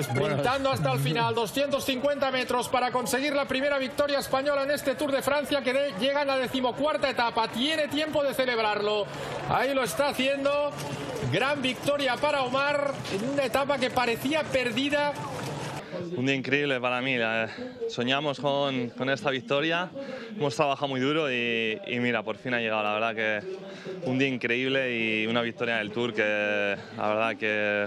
Sprintando hasta el final, 250 metros para conseguir la primera victoria española en este Tour de Francia que de, llega a la decimocuarta etapa. Tiene tiempo de celebrarlo. Ahí lo está haciendo. Gran victoria para Omar en una etapa que parecía perdida un día increíble para mí. Soñamos con, con, esta victoria, hemos trabajado muy duro y, y, mira, por fin ha llegado. La verdad que un día increíble y una victoria en el Tour que la verdad que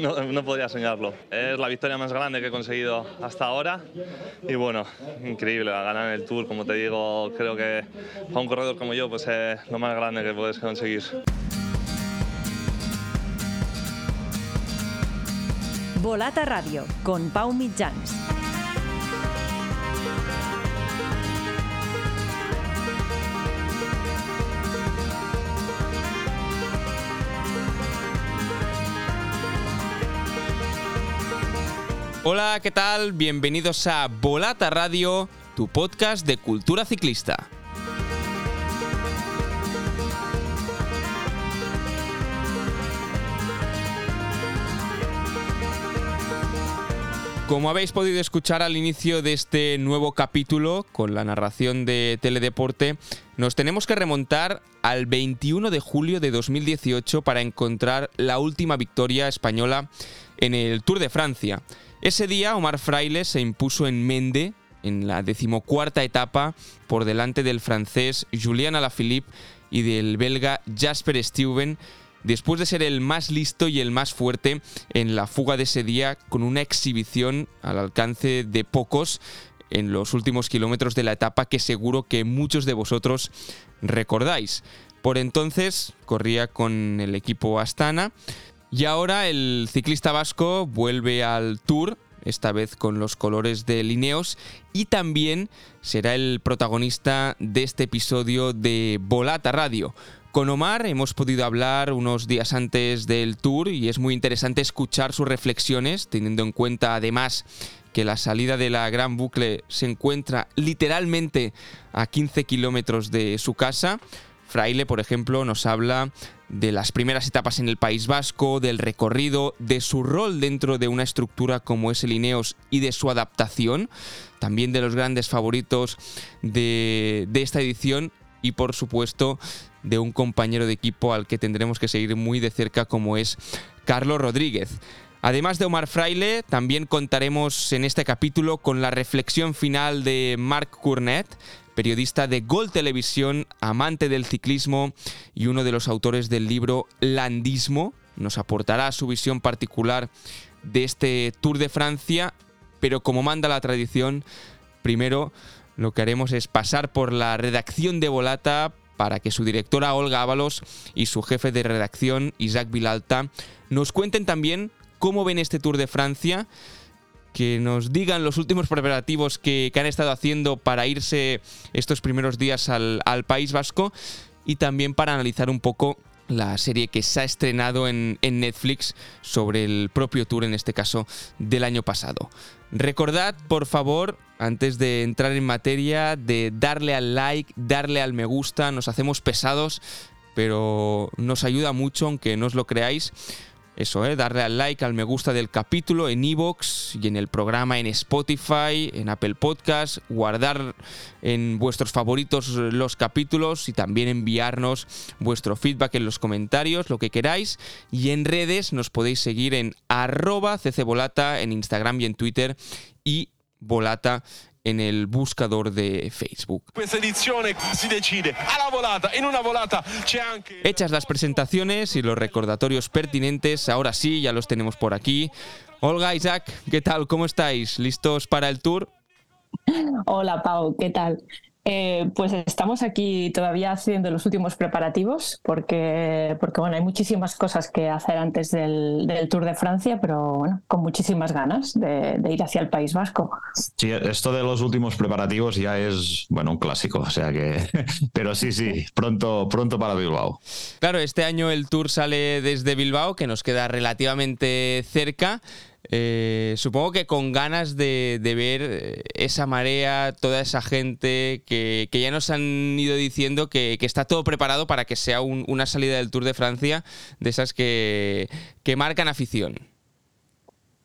no, no, podría soñarlo. Es la victoria más grande que he conseguido hasta ahora y bueno, increíble ganar en el Tour, como te digo, creo que para un corredor como yo pues es lo más grande que puedes conseguir. Volata Radio, con Pau Mitjans. Hola, ¿qué tal? Bienvenidos a Volata Radio, tu podcast de cultura ciclista. Como habéis podido escuchar al inicio de este nuevo capítulo, con la narración de Teledeporte, nos tenemos que remontar al 21 de julio de 2018 para encontrar la última victoria española en el Tour de Francia. Ese día Omar Fraile se impuso en Mende, en la decimocuarta etapa, por delante del francés Julien Alaphilippe y del belga Jasper Stuyven, después de ser el más listo y el más fuerte en la fuga de ese día con una exhibición al alcance de pocos en los últimos kilómetros de la etapa que seguro que muchos de vosotros recordáis. Por entonces corría con el equipo Astana y ahora el ciclista vasco vuelve al Tour esta vez con los colores de Lineos, y también será el protagonista de este episodio de Volata Radio. Con Omar hemos podido hablar unos días antes del tour y es muy interesante escuchar sus reflexiones, teniendo en cuenta además que la salida de la Gran Bucle se encuentra literalmente a 15 kilómetros de su casa. Fraile, por ejemplo, nos habla de las primeras etapas en el País Vasco, del recorrido, de su rol dentro de una estructura como es el Ineos y de su adaptación, también de los grandes favoritos de, de esta edición y por supuesto de un compañero de equipo al que tendremos que seguir muy de cerca como es Carlos Rodríguez. Además de Omar Fraile, también contaremos en este capítulo con la reflexión final de Marc Cournet, periodista de Gol Televisión, amante del ciclismo y uno de los autores del libro Landismo. Nos aportará su visión particular de este Tour de Francia, pero como manda la tradición, primero lo que haremos es pasar por la redacción de Volata para que su directora Olga Ábalos y su jefe de redacción Isaac Vilalta nos cuenten también cómo ven este Tour de Francia, que nos digan los últimos preparativos que, han estado haciendo para irse estos primeros días al, al País Vasco y también para analizar un poco la serie que se ha estrenado en, Netflix sobre el propio tour, en este caso, del año pasado. Recordad, por favor, antes de entrar en materia, de darle al like, darle al me gusta, nos hacemos pesados, pero nos ayuda mucho, aunque no os lo creáis eso, ¿eh? darle al like, al me gusta del capítulo en iVoox y en el programa en Spotify, en Apple Podcast, guardar en vuestros favoritos los capítulos y también enviarnos vuestro feedback en los comentarios, lo que queráis. Y en redes nos podéis seguir en arroba en Instagram y en Twitter y volata en el buscador de Facebook. Hechas las presentaciones y los recordatorios pertinentes, ahora sí, ya los tenemos por aquí. Olga, Isaac, ¿qué tal? ¿Cómo estáis? ¿Listos para el tour? Hola Pau, ¿qué tal? Eh, pues estamos aquí todavía haciendo los últimos preparativos porque, porque bueno, hay muchísimas cosas que hacer antes del, Tour de Francia, pero bueno, con muchísimas ganas de, ir hacia el País Vasco. Sí, esto de los últimos preparativos ya es, bueno, un clásico, o sea que, pero sí, sí, pronto, pronto para Bilbao. Claro, este año el Tour sale desde Bilbao, que nos queda relativamente cerca. Eh, supongo que con ganas de, ver eh, esa marea, toda esa gente que, ya nos han ido diciendo que, está todo preparado para que sea una salida del Tour de Francia de esas que, marcan afición.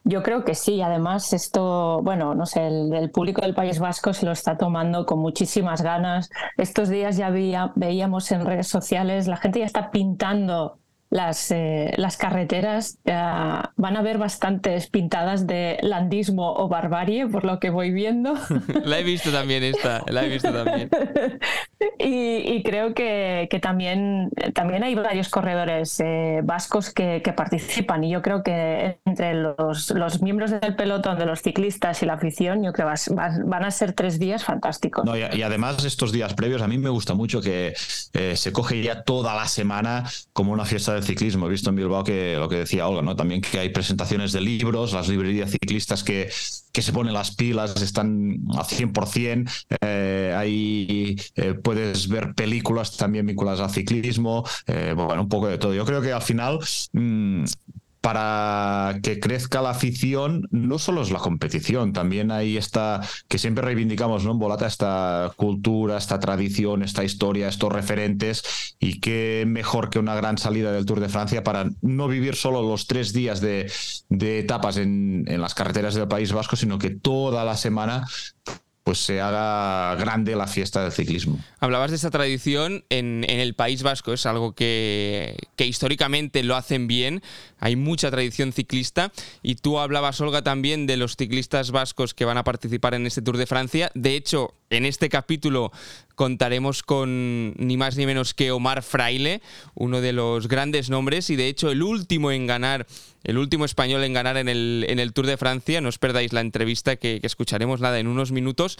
Yo creo que sí, además esto, bueno, no sé, el, público del País Vasco se lo está tomando con muchísimas ganas. Estos días ya veíamos en redes sociales, la gente ya está pintando las, eh, las carreteras van a ver bastantes pintadas de landismo o barbarie, por lo que voy viendo. la he visto también esta, la he visto también. y, creo que, que, también, también hay varios corredores eh, vascos que, que, participan y yo creo que entre los, los, miembros del pelotón, de los ciclistas y la afición, yo creo que van a ser tres días fantásticos. y, además estos días previos, a mí me gusta mucho que eh, se coge ya toda la semana como una fiesta de ciclismo. He visto en Bilbao que lo que decía Olga, ¿no? También que hay presentaciones de libros, las librerías ciclistas que, que se ponen las pilas, están a 100%. Eh, ahí eh, puedes ver películas también vinculadas al ciclismo, eh, bueno, un poco de todo. Yo creo que al final mm, para que crezca la afición, no solo es la competición, también hay esta, que siempre reivindicamos ¿no? en Volata, esta cultura, esta tradición, esta historia, estos referentes, y qué mejor que una gran salida del Tour de Francia para no vivir solo los tres días de, etapas en, en las carreteras del País Vasco, sino que toda la semana pues se haga grande la fiesta del ciclismo. Hablabas de esta tradición en, el País Vasco, es algo que, que, históricamente lo hacen bien, hay mucha tradición ciclista y tú hablabas, Olga, también de los ciclistas vascos que van a participar en este Tour de Francia. De hecho, en este capítulo contaremos con ni más ni menos que Omar Fraile, uno de los grandes nombres y de hecho el último en ganar el último español en ganar en el, Tour de Francia. No os perdáis la entrevista que, escucharemos nada en unos minutos.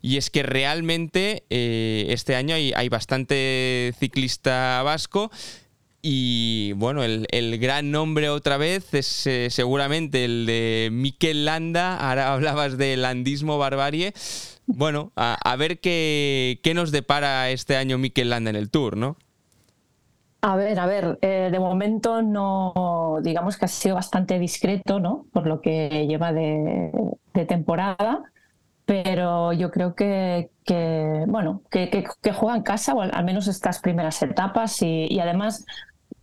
Y es que realmente eh, este año hay, bastante ciclista vasco. Y bueno, el, gran nombre otra vez es eh, seguramente el de Mikel Landa. Ahora hablabas de landismo barbarie. Bueno, a, a ver qué, qué, nos depara este año Mikel Landa en el Tour, ¿no? A ver, a ver, eh, de momento no, digamos que ha sido bastante discreto, ¿no? Por lo que lleva de, temporada, pero yo creo que, bueno, que, juega en casa, o al menos estas primeras etapas, y, además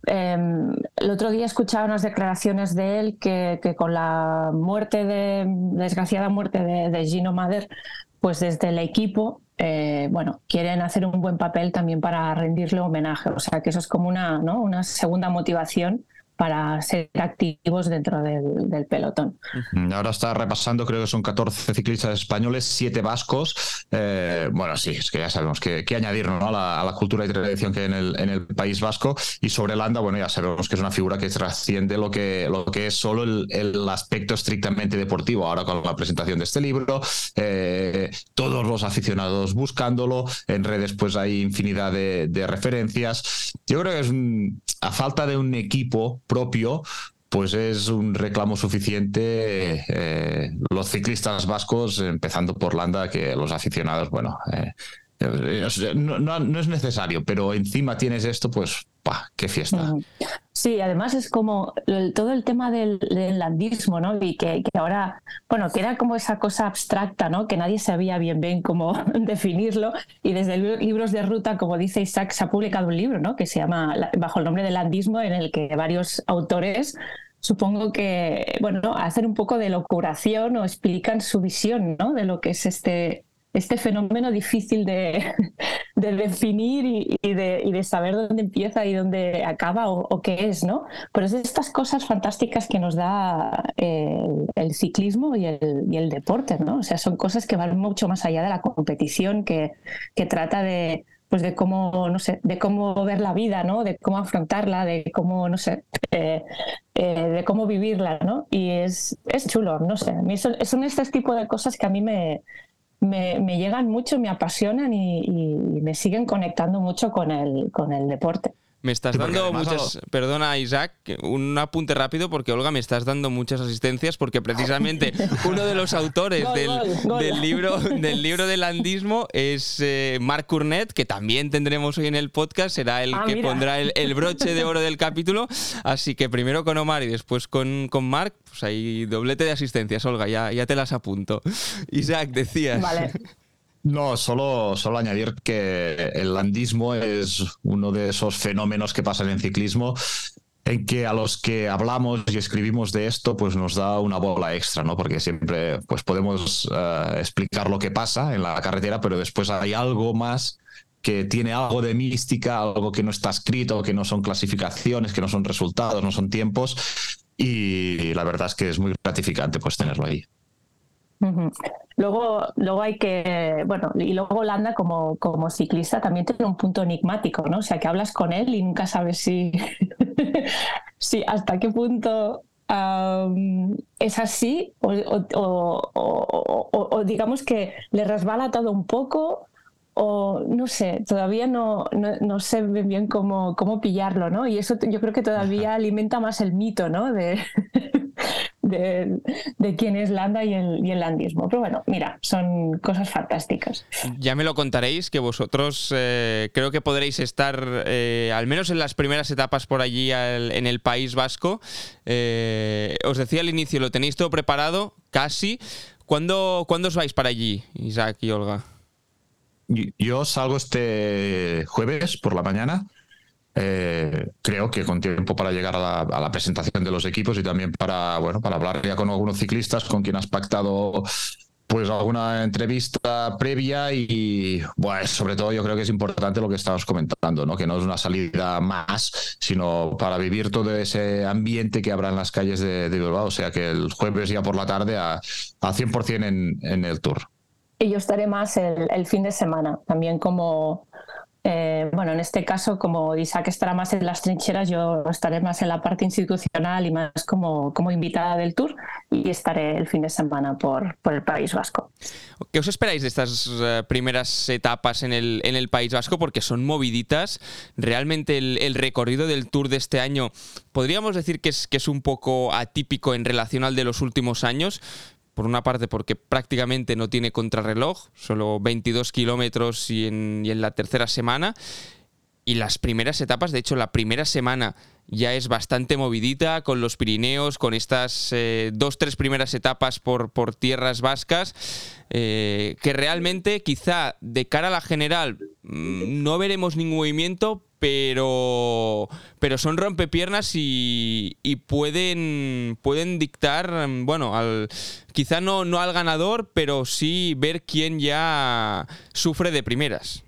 em, el otro día escuchaba unas declaraciones de él que, con la muerte de, desgraciada muerte de, de Gino Mader, pues desde el equipo eh, bueno, quieren hacer un buen papel también para rendirle homenaje. O sea, que eso es como una, ¿no? una segunda motivación para ser activos dentro del, pelotón. Ahora está repasando, creo que son 14 ciclistas españoles, 7 vascos. Eh, bueno, sí, es que ya sabemos que, añadir a, la, cultura y tradición que hay en el, en el País Vasco. Y sobre Landa, bueno, ya sabemos que es una figura que trasciende lo que, que es solo el, aspecto estrictamente deportivo. Ahora con la presentación de este libro, eh, todos los aficionados buscándolo, en redes pues hay infinidad de, de referencias. Yo creo que es a falta de un equipo propio, pues es un reclamo suficiente eh, los ciclistas vascos, empezando por Landa, que los aficionados, bueno, eh, eh, no, es necesario, pero encima tienes esto, pues, ¡pah! ¡Qué fiesta! Sí, además es como todo el tema del, landismo, ¿no? Y que, ahora, bueno, que era como esa cosa abstracta, ¿no? Que nadie sabía bien bien cómo definirlo. Y desde libros de ruta, como dice Isaac, se ha publicado un libro, ¿no? Que se llama Bajo el nombre de landismo, en el que varios autores supongo que, bueno, hacen un poco de locuración o explican su visión, ¿no? De lo que es este, este fenómeno difícil de, definir y, de, saber dónde empieza y dónde acaba o, qué es, ¿no? Pero es estas cosas fantásticas que nos da eh, el, ciclismo y el, deporte, ¿no? O sea, son cosas que van mucho más allá de la competición, que, trata de, pues de cómo, no sé, de cómo ver la vida, ¿no? De cómo afrontarla, de cómo, no sé, eh, eh, de cómo vivirla, ¿no? Y es, es chulo, no sé. son, son este tipo de cosas que a mí me, me, llegan mucho, me apasionan y, me siguen conectando mucho con el, con el deporte. Me estás dando muchas. Perdona, Isaac, un apunte rápido porque Olga me estás dando muchas asistencias porque precisamente uno de los autores del, libro del libro del landismo es eh, Marc Cournet, que también tendremos hoy en el podcast. Será el ah, que pondrá el, broche de oro del capítulo. Así que primero con Omar y después con, con Marc, pues hay doblete de asistencias, Olga, ya, ya te las apunto. Isaac, decías. Vale. No, solo, solo añadir que el landismo es uno de esos fenómenos que pasan en ciclismo en que a los que hablamos y escribimos de esto, pues nos da una bola extra, ¿no? Porque siempre pues podemos eh, explicar lo que pasa en la carretera, pero después hay algo más que tiene algo de mística, algo que no está escrito, que no son clasificaciones, que no son resultados, no son tiempos. Y la verdad es que es muy gratificante pues tenerlo ahí. Luego, luego hay que, bueno, y luego Holanda como, como ciclista también tiene un punto enigmático, ¿no? O sea, que hablas con él y nunca sabes si, si hasta qué punto es así o, o, digamos que le resbala todo un poco o no sé, todavía no, no, sé bien cómo, cómo pillarlo, ¿no? Y eso yo creo que todavía alimenta más el mito, ¿no? De, de, de, quién es Landa y el, y el landismo. Pero bueno, mira, son cosas fantásticas. Ya me lo contaréis, que vosotros eh, creo que podréis estar, eh, al menos en las primeras etapas por allí en el País Vasco. Eh, os decía al inicio, lo tenéis todo preparado, casi. ¿Cuándo, ¿Cuándo os vais para allí, Isaac y Olga? Yo salgo este jueves por la mañana. Eh, creo que con tiempo para llegar a la, presentación de los equipos y también para, bueno, para hablar ya con algunos ciclistas con quien has pactado pues alguna entrevista previa y bueno, sobre todo yo creo que es importante lo que estabas comentando, ¿no? que no es una salida más, sino para vivir todo ese ambiente que habrá en las calles de, Bilbao, o sea que el jueves ya por la tarde a, a 100% en, en el tour. Y yo estaré más el, fin de semana, también como, eh, bueno, en este caso, como Isaac estará más en las trincheras, yo estaré más en la parte institucional y más como, como invitada del tour y estaré el fin de semana por, por el País Vasco. ¿Qué os esperáis de estas eh, primeras etapas en el, en el País Vasco? Porque son moviditas. Realmente el, el, recorrido del tour de este año podríamos decir que es, que es un poco atípico en relación al de los últimos años por una parte porque prácticamente no tiene contrarreloj, solo 22 kilómetros y en, la tercera semana. Y las primeras etapas, de hecho la primera semana ya es bastante movidita con los Pirineos, con estas eh, dos, tres primeras etapas por, por tierras vascas, eh, que realmente quizá de cara a la general mm, no veremos ningún movimiento, pero, pero son rompepiernas y, y pueden, pueden dictar, bueno, al, quizá no, no al ganador, pero sí ver quién ya sufre de primeras.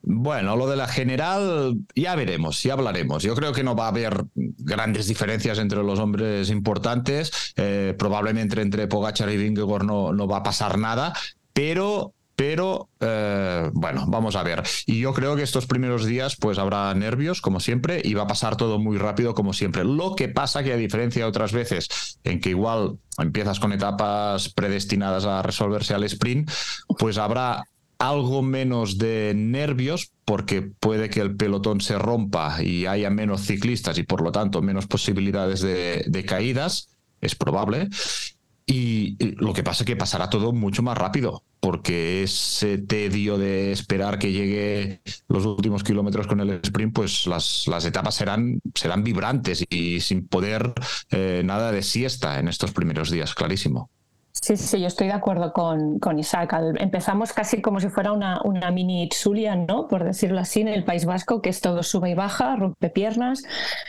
Bueno, lo de la general ya veremos, ya hablaremos. Yo creo que no va a haber grandes diferencias entre los hombres importantes. Eh, probablemente entre Pogachar y Vingegaard no, no va a pasar nada, pero pero eh, bueno, vamos a ver. Y yo creo que estos primeros días pues habrá nervios, como siempre, y va a pasar todo muy rápido, como siempre. Lo que pasa que a diferencia de otras veces, en que igual empiezas con etapas predestinadas a resolverse al sprint, pues habrá algo menos de nervios porque puede que el pelotón se rompa y haya menos ciclistas y por lo tanto menos posibilidades de, de caídas, es probable. Y lo que pasa es que pasará todo mucho más rápido, porque ese tedio de esperar que llegue los últimos kilómetros con el sprint, pues las, las etapas serán, serán vibrantes y sin poder eh, nada de siesta en estos primeros días, clarísimo. Sí, sí, yo estoy de acuerdo con, con Isaac. Empezamos casi como si fuera una, una mini Itzulia, ¿no? Por decirlo así, en el País Vasco, que es todo sube y baja, rompe piernas.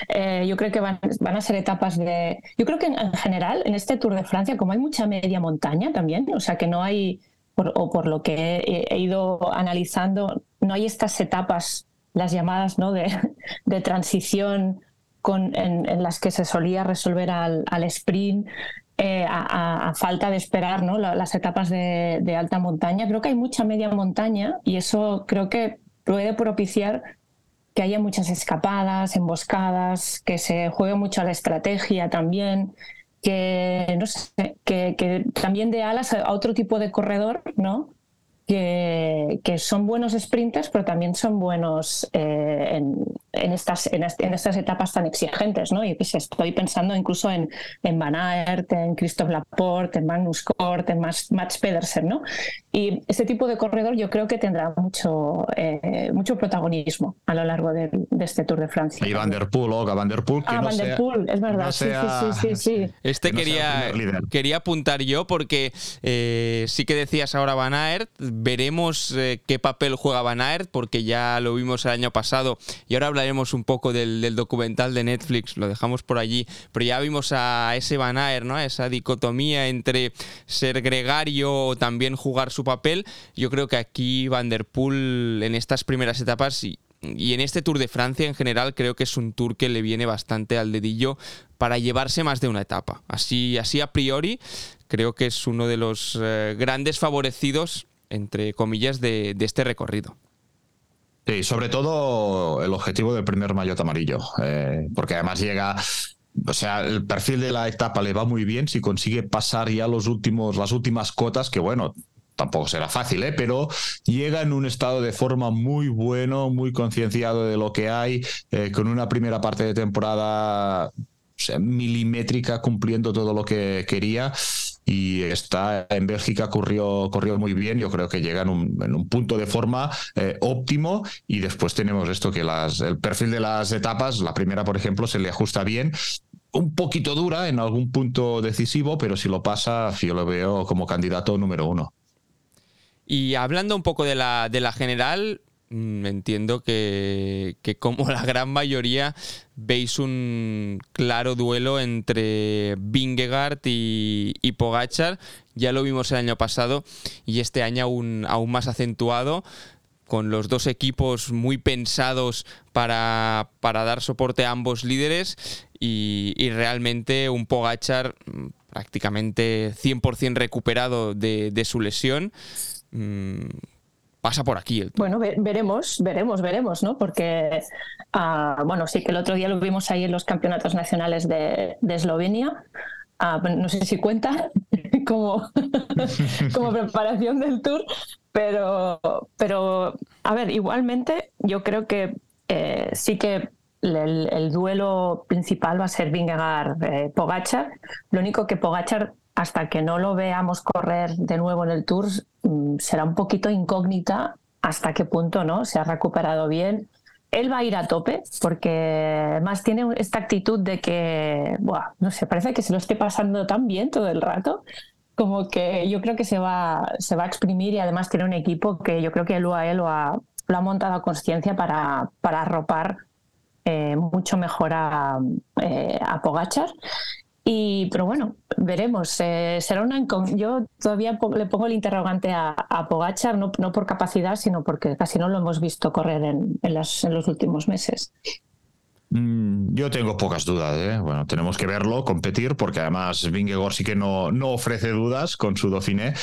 Eh, yo creo que van, van, a ser etapas de... Yo creo que en, general, en este Tour de Francia, como hay mucha media montaña también, o sea que no hay, o por lo que he, ido analizando, no hay estas etapas, las llamadas, ¿no? De, de transición con, en, en, las que se solía resolver al, al sprint. Eh, a, falta de esperar ¿no? las etapas de, alta montaña. Creo que hay mucha media montaña y eso creo que puede propiciar que haya muchas escapadas, emboscadas, que se juegue mucho a la estrategia también, que, no sé, que, que también de alas a otro tipo de corredor, ¿no? Que, son buenos sprinters, pero también son buenos eh, en, estas, en, estas etapas tan exigentes. ¿no? Y pues estoy pensando incluso en, en Van Aert, en Christoph Laporte, en Magnus Kort, en Mats Pedersen. ¿no? Y este tipo de corredor yo creo que tendrá mucho, eh, mucho protagonismo a lo largo de, este Tour de Francia. Y Van Der Poel, Olga Van Der Poel. ah, Van Der Poel, es verdad. sí, sí, sí, Este quería, quería apuntar yo porque eh, sí que decías ahora Van Aert veremos eh, qué papel juega Van Aert, porque ya lo vimos el año pasado y ahora hablaremos un poco del, documental de Netflix, lo dejamos por allí, pero ya vimos a ese Van Aert, ¿no? esa dicotomía entre ser gregario o también jugar su papel. Yo creo que aquí Van Der Poel en estas primeras etapas y, en este Tour de Francia en general creo que es un tour que le viene bastante al dedillo para llevarse más de una etapa. Así, así a priori creo que es uno de los eh, grandes favorecidos, entre comillas, de, este recorrido. Sí, sobre todo el objetivo del primer maillot amarillo, eh, porque además llega o sea, el perfil de la etapa le va muy bien si consigue pasar ya los últimos, las últimas cotas, que bueno, tampoco será fácil, ¿eh? pero llega en un estado de forma muy bueno, muy concienciado de lo que hay, eh, con una primera parte de temporada milimétrica, cumpliendo todo lo que quería. Y está en Bélgica, corrió, muy bien. Yo creo que llega en un, punto de forma eh, óptimo. Y después tenemos esto: que el perfil de las etapas, la primera, por ejemplo, se le ajusta bien un poquito dura en algún punto decisivo, pero si lo pasa, yo lo veo como candidato número uno. Y hablando un poco de la, de la general, entiendo que, como la gran mayoría veis un claro duelo entre Vingegaard y, y, Pogachar. Ya lo vimos el año pasado y este año aún, aún más acentuado con los dos equipos muy pensados para, dar soporte a ambos líderes y, y realmente un Pogachar mm, prácticamente 100% recuperado de, de su lesión Mm, pasa por aquí. El bueno, veremos, veremos, veremos, ¿no? Porque, ah, bueno, sí que el otro día lo vimos ahí en los campeonatos nacionales de, Eslovenia. Ah, no sé si cuenta como, como preparación del tour, pero, pero, a ver, igualmente yo creo que eh, sí que el, duelo principal va a ser Vingegaard-Pogachar. Eh, lo único que Pogachar hasta que no lo veamos correr de nuevo en el Tour, mm, será un poquito incógnita hasta qué punto no se ha recuperado bien. Él va a ir a tope porque más tiene esta actitud de que, no sé, parece que se lo esté pasando tan bien todo el rato, como que yo creo que se va, se va a exprimir y además tiene un equipo que yo creo que el UAE lo ha, lo ha montado a conciencia para, para arropar eh, mucho mejor a, eh, a Pogachar y, pero bueno, veremos. Eh, será una Yo todavía le pongo el interrogante a, Pogachar, no, no, por capacidad, sino porque casi no lo hemos visto correr en, en, las, en los últimos meses. Mm, yo tengo pocas dudas. ¿eh? Bueno, tenemos que verlo, competir, porque además Vingegaard sí que no, no ofrece dudas con su Dauphiné.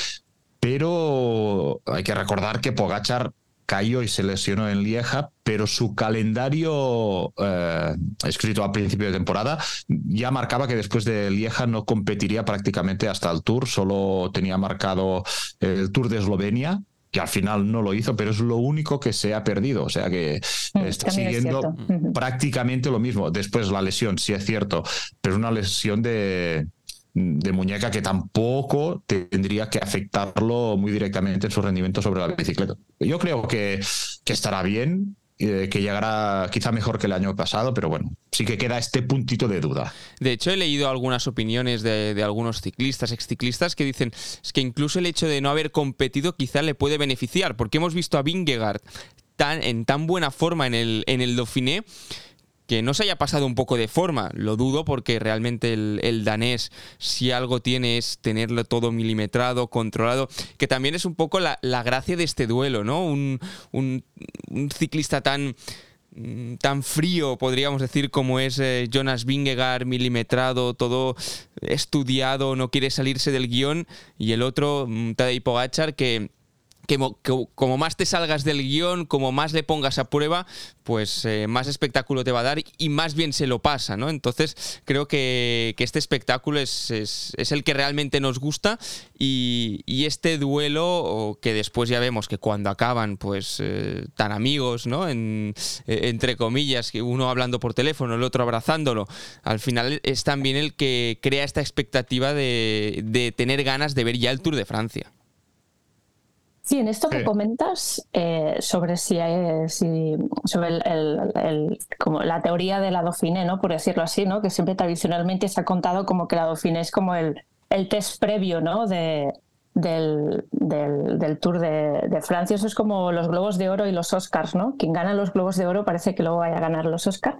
Pero hay que recordar que Pogachar cayó y se lesionó en Lieja, pero su calendario eh, escrito a principio de temporada ya marcaba que después de Lieja no competiría prácticamente hasta el Tour, solo tenía marcado el Tour de Eslovenia, que al final no lo hizo, pero es lo único que se ha perdido. O sea que mm, está siguiendo prácticamente lo mismo. Después la lesión, sí es cierto, pero una lesión de, de muñeca que tampoco tendría que afectarlo muy directamente en su rendimiento sobre la bicicleta. Yo creo que, que estará bien, eh, que llegará quizá mejor que el año pasado, pero bueno, sí que queda este puntito de duda. De hecho, he leído algunas opiniones de, de algunos ciclistas, exciclistas, que dicen que incluso el hecho de no haber competido quizá le puede beneficiar, porque hemos visto a Vingegaard tan, en tan buena forma en el, en el Dauphiné que no se haya pasado un poco de forma. Lo dudo porque realmente el, danés, si algo tiene, es tenerlo todo milimetrado, controlado, que también es un poco la, gracia de este duelo, ¿no? Un, ciclista tan tan frío, podríamos decir, como es eh, Jonas Vingegaard, milimetrado, todo estudiado, no quiere salirse del guion, y el otro, mm, Tadej Pogachar, que que, como más te salgas del guion, como más le pongas a prueba, pues eh, más espectáculo te va a dar y más bien se lo pasa, ¿no? Entonces creo que, este espectáculo es, el que realmente nos gusta y, este duelo, que después ya vemos que cuando acaban, pues eh, tan amigos, ¿no? En, eh, entre comillas, que uno hablando por teléfono, el otro abrazándolo, al final es también el que crea esta expectativa de tener ganas de ver ya el Tour de Francia. Sí, en esto que comentas eh, sobre si, hay, si sobre el, como la teoría de la Dauphiné, ¿no? Por decirlo así, ¿no? Que siempre tradicionalmente se ha contado como que la Dauphiné es como el, el test previo, ¿no? De, del, del, Tour de, Francia. Eso es como los Globos de Oro y los Oscars, ¿no? Quien gana los Globos de Oro parece que luego vaya a ganar los Oscars.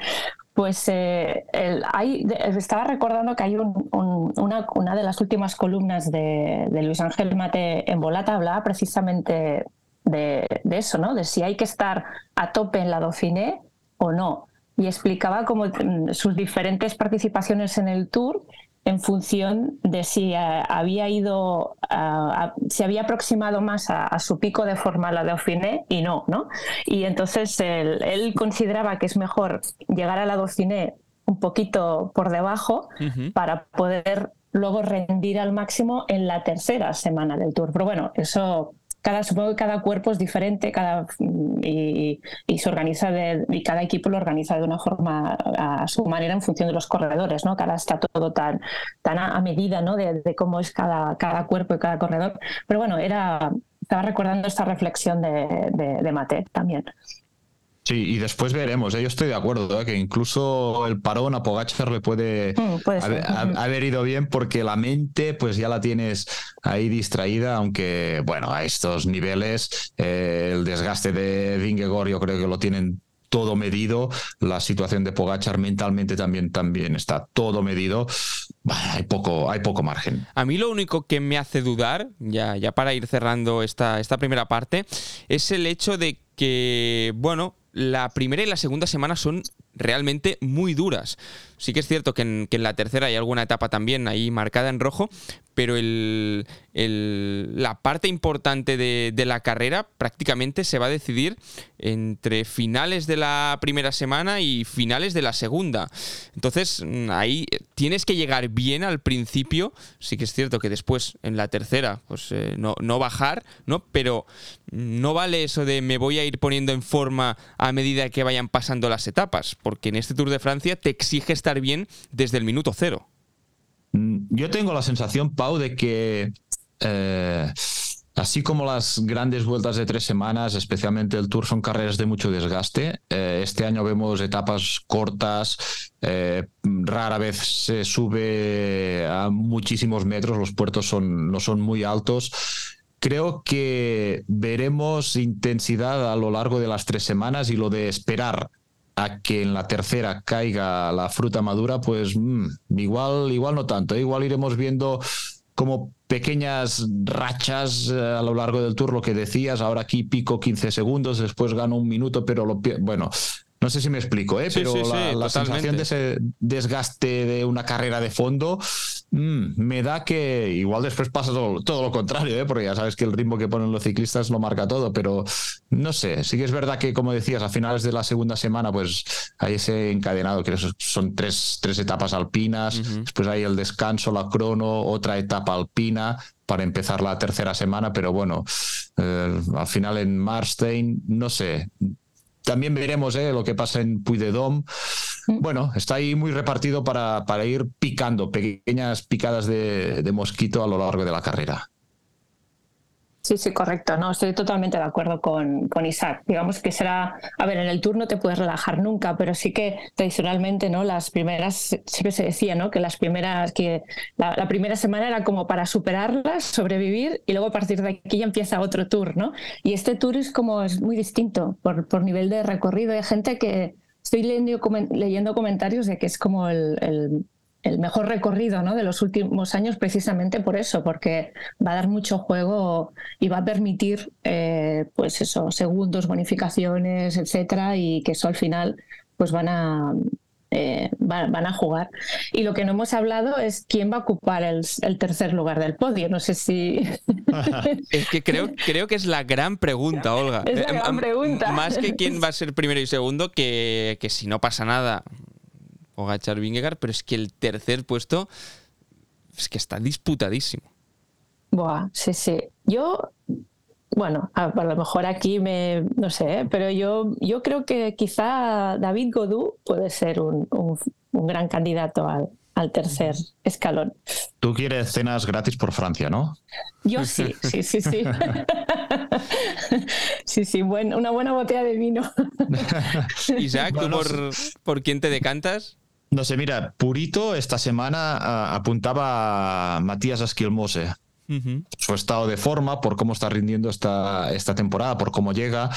Pues eh, hay, estaba recordando que hay una, una, de las últimas columnas de, Luis Ángel Mate en Volata, hablaba precisamente de, de, eso, ¿no? De si hay que estar a tope en la Dauphiné o no. Y explicaba como mm, sus diferentes participaciones en el Tour en función de si eh, había ido, se había aproximado más a, su pico de forma la Dauphiné y no, ¿no? Y entonces él, consideraba que es mejor llegar a la Dauphiné un poquito por debajo para poder luego rendir al máximo en la tercera semana del Tour. Pero bueno, eso cada, supongo que cada cuerpo es diferente cada, y, se organiza de, y cada equipo lo organiza de una forma a su manera en función de los corredores, ¿no? Cada está todo tan, tan a, medida ¿no? de, cómo es cada, cada cuerpo y cada corredor. Pero bueno, era, estaba recordando esta reflexión de, de Mate también. Sí, y después veremos. ¿eh? Yo estoy de acuerdo, ¿eh? que incluso el parón a Pogachar le puede, mm, haber, ido bien porque la mente pues ya la tienes ahí distraída, aunque bueno, a estos niveles eh, el desgaste de Vingegor yo creo que lo tienen todo medido, la situación de Pogachar mentalmente también, también está todo medido. hay poco, hay poco margen. A mí lo único que me hace dudar, ya, ya para ir cerrando esta, esta primera parte, es el hecho de que, bueno, la primera y la segunda semana son realmente muy duras. Sí que es cierto que en, la tercera hay alguna etapa también ahí marcada en rojo, pero el, la parte importante de, la carrera prácticamente se va a decidir entre finales de la primera semana y finales de la segunda. Entonces mm, ahí tienes que llegar bien al principio. Sí que es cierto que después en la tercera pues eh, no, no bajar, ¿no? Pero no vale eso de me voy a ir poniendo en forma a medida que vayan pasando las etapas, porque en este Tour de Francia te exige estar bien desde el minuto cero. Mm, yo tengo la sensación, Pau, de que eh, así como las grandes vueltas de tres semanas, especialmente el Tour, son carreras de mucho desgaste, eh, este año vemos etapas cortas, eh, rara vez se sube a muchísimos metros, los puertos no son muy altos. Creo que veremos intensidad a lo largo de las tres semanas y lo de esperar a que en la tercera caiga la fruta madura, pues mm, igual, igual no tanto. ¿eh? Igual iremos viendo como pequeñas rachas eh, a lo largo del tour, lo que decías, ahora aquí pico 15 segundos, después gano un minuto, pero lo bueno, no sé si me explico, ¿eh? pero la, sensación de ese desgaste de una carrera de fondo mm, me da que igual después pasa todo, lo contrario, ¿eh? porque ya sabes que el ritmo que ponen los ciclistas lo marca todo, pero no sé, sí que es verdad que como decías, a finales de la segunda semana pues hay ese encadenado, que son tres, tres etapas alpinas, después hay el descanso, la crono, otra etapa alpina, para empezar la tercera semana, pero bueno, eh, al final en Marstein, no sé, también veremos eh, lo que pasa en Puy de Dom. Bueno, está ahí muy repartido para, para ir picando pequeñas picadas de, mosquito a lo largo de la carrera. Sí, sí, correcto. No, estoy totalmente de acuerdo con, con, Isaac. Digamos que será, a ver, en el turno te puedes relajar nunca, pero sí que tradicionalmente, ¿no? Las primeras, siempre se decía, ¿no? Que las primeras, que la, primera semana era como para superarlas, sobrevivir y luego a partir de aquí ya empieza otro tour, ¿no? Y este tour es como, es muy distinto por, por nivel de recorrido. Hay gente que, estoy leyendo, leyendo comentarios de que es como el, el mejor recorrido ¿no? de los últimos años precisamente por eso, porque va a dar mucho juego y va a permitir eh, pues eso, segundos, bonificaciones, etcétera, y que eso al final pues van a eh, van, a jugar. Y lo que no hemos hablado es quién va a ocupar el, tercer lugar del podio. No sé si. es que creo, creo que es la gran pregunta, Olga. Es la eh, gran pregunta. Más que quién va a ser primero y segundo, que, que si no pasa nada, Pogachar Vingegaard, pero es que el tercer puesto es que está disputadísimo. Buah, sí, sí. Yo, bueno, a, lo mejor aquí me, no sé, ¿eh? pero yo, yo creo que quizá David Godú puede ser un, gran candidato al, al tercer escalón. Tú quieres cenas gratis por Francia, ¿no? Yo sí, sí, sí, sí. sí, sí, una buena botella de vino. Isaac, ¿tú por, por quién te decantas? No sé, mira, Purito esta semana apuntaba a Matías Asquilmose. Su estado de forma, por cómo está rindiendo esta, esta temporada, por cómo llega.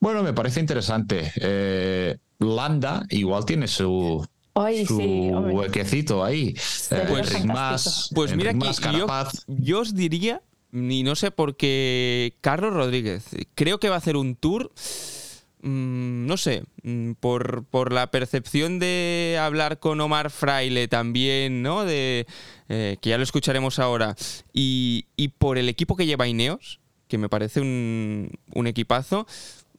Bueno, me parece interesante. Eh, Landa igual tiene su, huequecito ahí. pues, más, pues mira que yo, yo, os diría, ni no sé por qué, Carlos Rodríguez, creo que va a hacer un tour Mm, no sé, mm, por, por, la percepción de hablar con Omar Fraile también, ¿no? De, eh, que ya lo escucharemos ahora, y, por el equipo que lleva Ineos, que me parece un, un equipazo,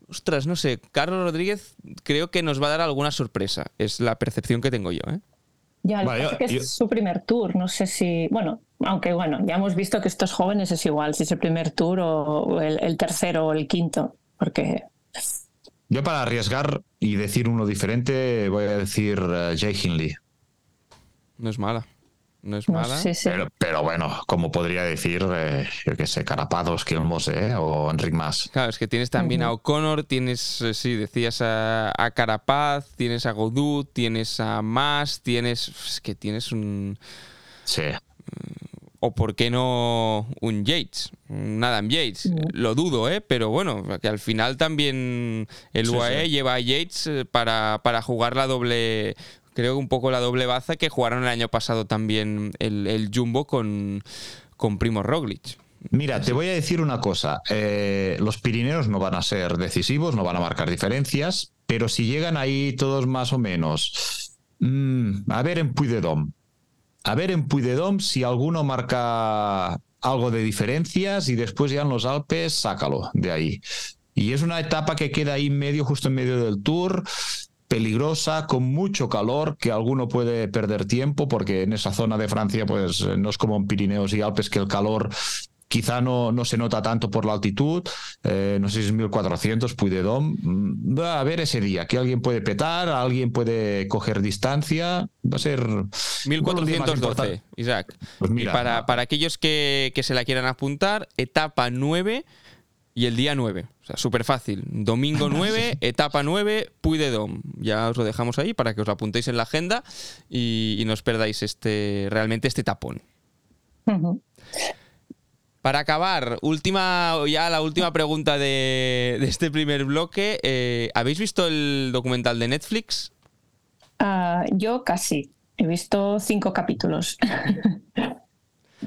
ostras, no sé, Carlos Rodríguez creo que nos va a dar alguna sorpresa, es la percepción que tengo yo, ¿eh? Ya, que es su primer tour, no sé si, bueno, aunque bueno, ya hemos visto que estos jóvenes es igual, si es el primer tour o el, el tercero o el quinto, porque yo para arriesgar y decir uno diferente voy a decir uh, Jay Hindley. No es mala. No es mala. Pero, bueno, como podría decir, eh, yo qué sé, Carapados, Kilmose eh, o Enric Mas. Claro, es que tienes también a O'Connor, tienes, eh, sí, decías a, Carapaz, tienes a Godú, tienes a Mas, tienes. Es que tienes un. Sí. Mm, o por qué no un Yates, un Adam Yates. Lo dudo, ¿eh? pero bueno, que al final también el UAE lleva a Yates eh, para, para, jugar la doble, creo que un poco la doble baza que jugaron el año pasado también el, Jumbo con, con Primo Roglic. Mira, te voy a decir una cosa. Eh, los Pirineos no van a ser decisivos, no van a marcar diferencias, pero si llegan ahí todos más o menos. Mm, a ver en Puy de Dom a ver en Puy si alguno marca algo de diferencias y después ya en los Alpes sácalo de ahí. Y es una etapa que queda ahí medio, justo en medio del tour, peligrosa, con mucho calor, que alguno puede perder tiempo, porque en esa zona de Francia, pues no es como en Pirineos y Alpes, que el calor quizá no, no se nota tanto por la altitud, eh, no sé si es 1400, Puy de Dom. Mm, va a ver ese día, que alguien puede petar, alguien puede coger distancia, va a ser... 1412, Isaac. Pues y para, para aquellos que, que se la quieran apuntar, etapa 9 y el día 9. O sea, súper fácil. Domingo 9, etapa 9, Puy de Dom. Ya os lo dejamos ahí para que os lo apuntéis en la agenda y, y no os perdáis este, realmente este tapón. Para acabar, última, ya la última pregunta de, este primer bloque. Eh, ¿Habéis visto el documental de Netflix? Ah, yo casi. He visto cinco capítulos.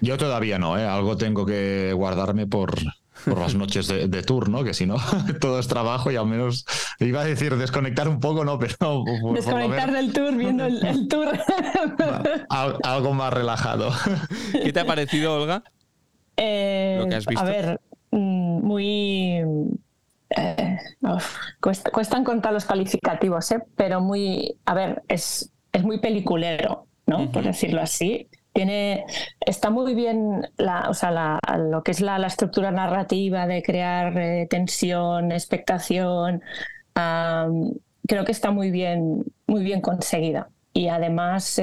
Yo todavía no, ¿eh? algo tengo que guardarme por, las noches de, de, tour, ¿no? Que si no, todo es trabajo y al menos iba a decir desconectar un poco, ¿no? Pero. desconectar del tour viendo el, tour. algo más relajado. ¿Qué te ha parecido, Olga? Eh, a ver, mm, muy... Eh, cuestan contar los calificativos, ¿eh? pero muy... A ver, es, es muy peliculero, ¿no? Por decirlo así. Tiene, está muy bien la, o sea, lo que es la, estructura narrativa de crear eh, tensión, expectación. creo que está muy bien, muy bien conseguida. Y además,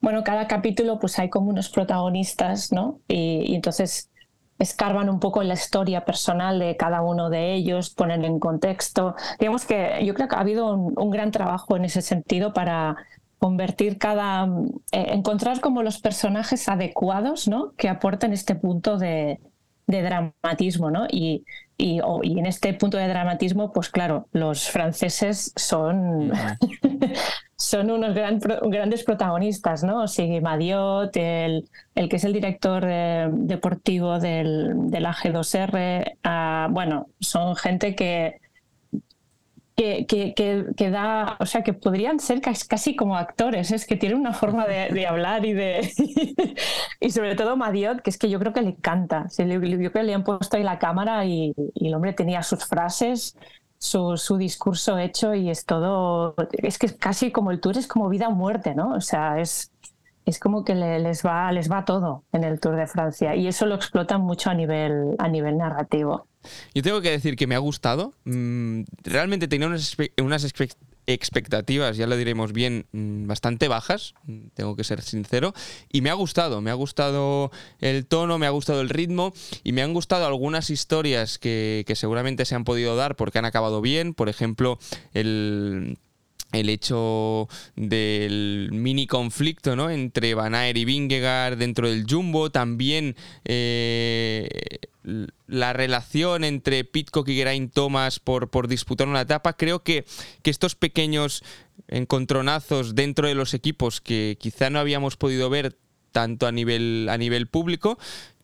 bueno, cada capítulo pues hay como unos protagonistas, ¿no? Y, entonces escarban un poco en la historia personal de cada uno de ellos, ponen en contexto. Digamos que yo creo que ha habido un, gran trabajo en ese sentido para convertir cada, eh, encontrar como los personajes adecuados, ¿no? Que aportan este punto de, de dramatismo, ¿no? Y, y, en este punto de dramatismo, pues claro, los franceses son, son unos grandes protagonistas, ¿no? Sigue Madiot, el, el, que es el director deportivo del, de la G2R, ah, bueno, son gente que que, que, da, o sea, que podrían ser casi como actores, es que tienen una forma de, hablar y de... y sobre todo Madiot, que es que yo creo que le canta, yo creo que le han puesto ahí la cámara y, el hombre tenía sus frases, su, su, discurso hecho y es todo, es que es casi como el tour es como vida o muerte, ¿no? O sea, es, es como que les, va, les va todo en el Tour de Francia y eso lo explotan mucho a nivel, a nivel narrativo. Yo tengo que decir que me ha gustado. Mm, realmente tenía unas, expectativas, ya lo diremos bien, mm, bastante bajas, mm, tengo que ser sincero, y me ha gustado, me ha gustado el tono, me ha gustado el ritmo y me han gustado algunas historias que, seguramente se han podido dar porque han acabado bien, por ejemplo, el el hecho del mini conflicto ¿no? entre Van y Vingegaard dentro del Jumbo, también eh, la relación entre Pitcock y Geraint Thomas por, por disputar una etapa. Creo que, que estos pequeños encontronazos dentro de los equipos que quizá no habíamos podido ver tanto a nivel, a nivel público,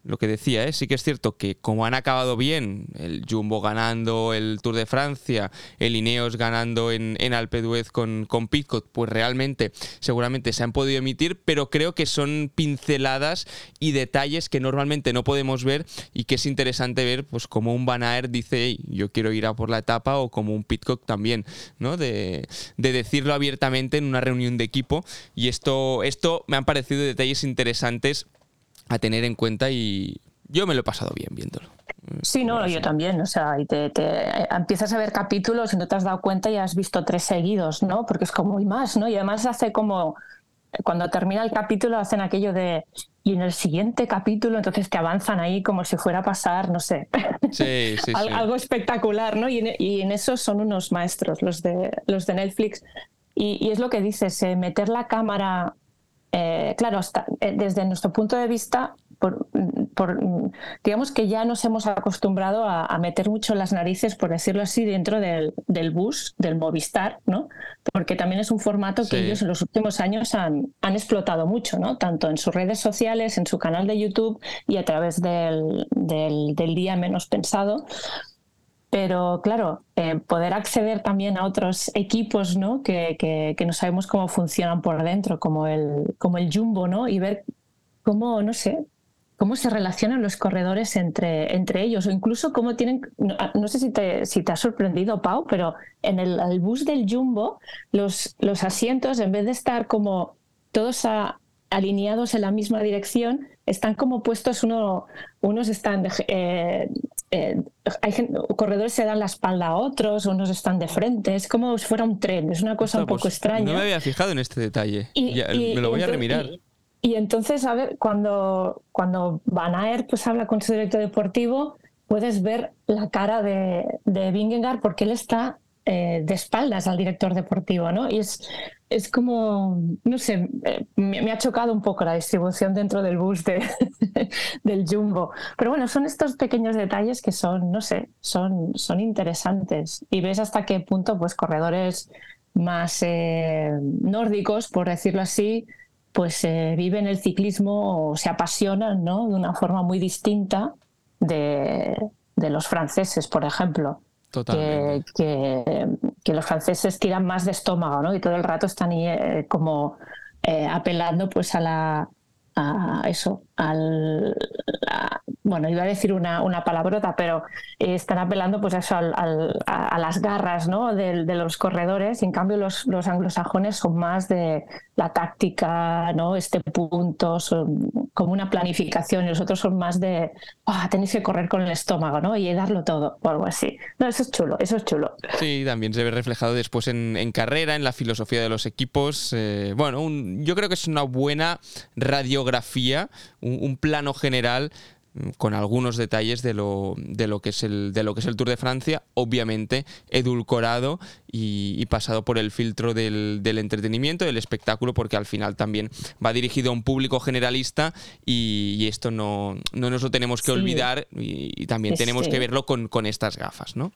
lo que decía, ¿eh? sí que es cierto que como han acabado bien, el Jumbo ganando el Tour de Francia, el Ineos ganando en, en Alpe d'Huez con, con Pitcock, pues realmente seguramente se han podido emitir, pero creo que son pinceladas y detalles que normalmente no podemos ver y que es interesante ver, pues como un Van Aert dice, yo quiero ir a por la etapa, o como un Pitcock también. De, de decirlo abiertamente en una reunión de equipo y esto, esto me han parecido detalles interesantes a tener en cuenta y yo me lo he pasado bien viéndolo. Sí, no, yo también. O sea, y te, empiezas a ver capítulos y no te has dado cuenta y has visto tres seguidos, ¿no? Porque es como y más, ¿no? Y además hace como cuando termina el capítulo hacen aquello de y en el siguiente capítulo entonces te avanzan ahí como si fuera a pasar, no sé, sí, sí, algo espectacular, ¿no? Y en, y en, eso son unos maestros los de los de Netflix. Y, y es lo que dices, eh, meter la cámara eh, claro, eh, desde nuestro punto de vista, por, digamos que ya nos hemos acostumbrado a, meter mucho las narices, por decirlo así, dentro del, bus, del Movistar, ¿no? Porque también es un formato que ellos en los últimos años han, explotado mucho, ¿no? Tanto en sus redes sociales, en su canal de YouTube y a través del, del día menos pensado, pero claro, eh, poder acceder también a otros equipos ¿no? Que, que, no sabemos cómo funcionan por dentro, como el, como el Jumbo, ¿no? y ver cómo, no sé, cómo se relacionan los corredores entre, entre ellos, o incluso cómo tienen, no, ah, sé si te, si te ha sorprendido, Pau, pero en el, bus del Jumbo, los, los asientos, en vez de estar como todos alineados en la misma dirección, están como puestos, uno, unos están eh, eh, hay corredores se dan la espalda a otros, unos están de frente, es como si fuera un tren, es una cosa un poco pues, extraña. No me había fijado en este detalle, me lo voy a remirar. Y, entonces, a ver, cuando, cuando Van Aert pues, habla con su director deportivo, puedes ver la cara de, de Vingegaard porque él está eh, de espaldas al director deportivo, ¿no? Y es, es como, no sé, eh, me, ha chocado un poco la distribución dentro del bus del Jumbo. Pero bueno, son estos pequeños detalles que son, no sé, son, son interesantes. Y ves hasta qué punto, pues, corredores más eh, nórdicos, por decirlo así, pues viven el ciclismo o se apasionan, ¿no? De una forma muy distinta de, de los franceses, por ejemplo que, que, los franceses tiran más de estómago, ¿no? Y todo el rato están eh, como eh, apelando pues a la a eso, bueno, iba a decir una, una palabrota, pero están apelando pues eso a, las garras ¿no? de, los corredores, en cambio los, los, anglosajones son más de la táctica, ¿no? este punto, son como una planificación, y los otros son más de ah, tenéis que correr con el estómago ¿no? y darlo todo, o algo así. No, eso es chulo, eso es chulo. Sí, también se ve reflejado después en, en carrera, en la filosofía de los equipos. Eh, bueno, yo creo que es una buena radiografía, plano general con algunos detalles de lo, de lo, que es el, de lo que es el Tour de Francia, obviamente edulcorado y, pasado por el filtro del, del, entretenimiento, del espectáculo, porque al final también va dirigido a un público generalista y, esto no, no, nos lo tenemos que olvidar y, también tenemos que verlo con, con estas gafas, ¿no?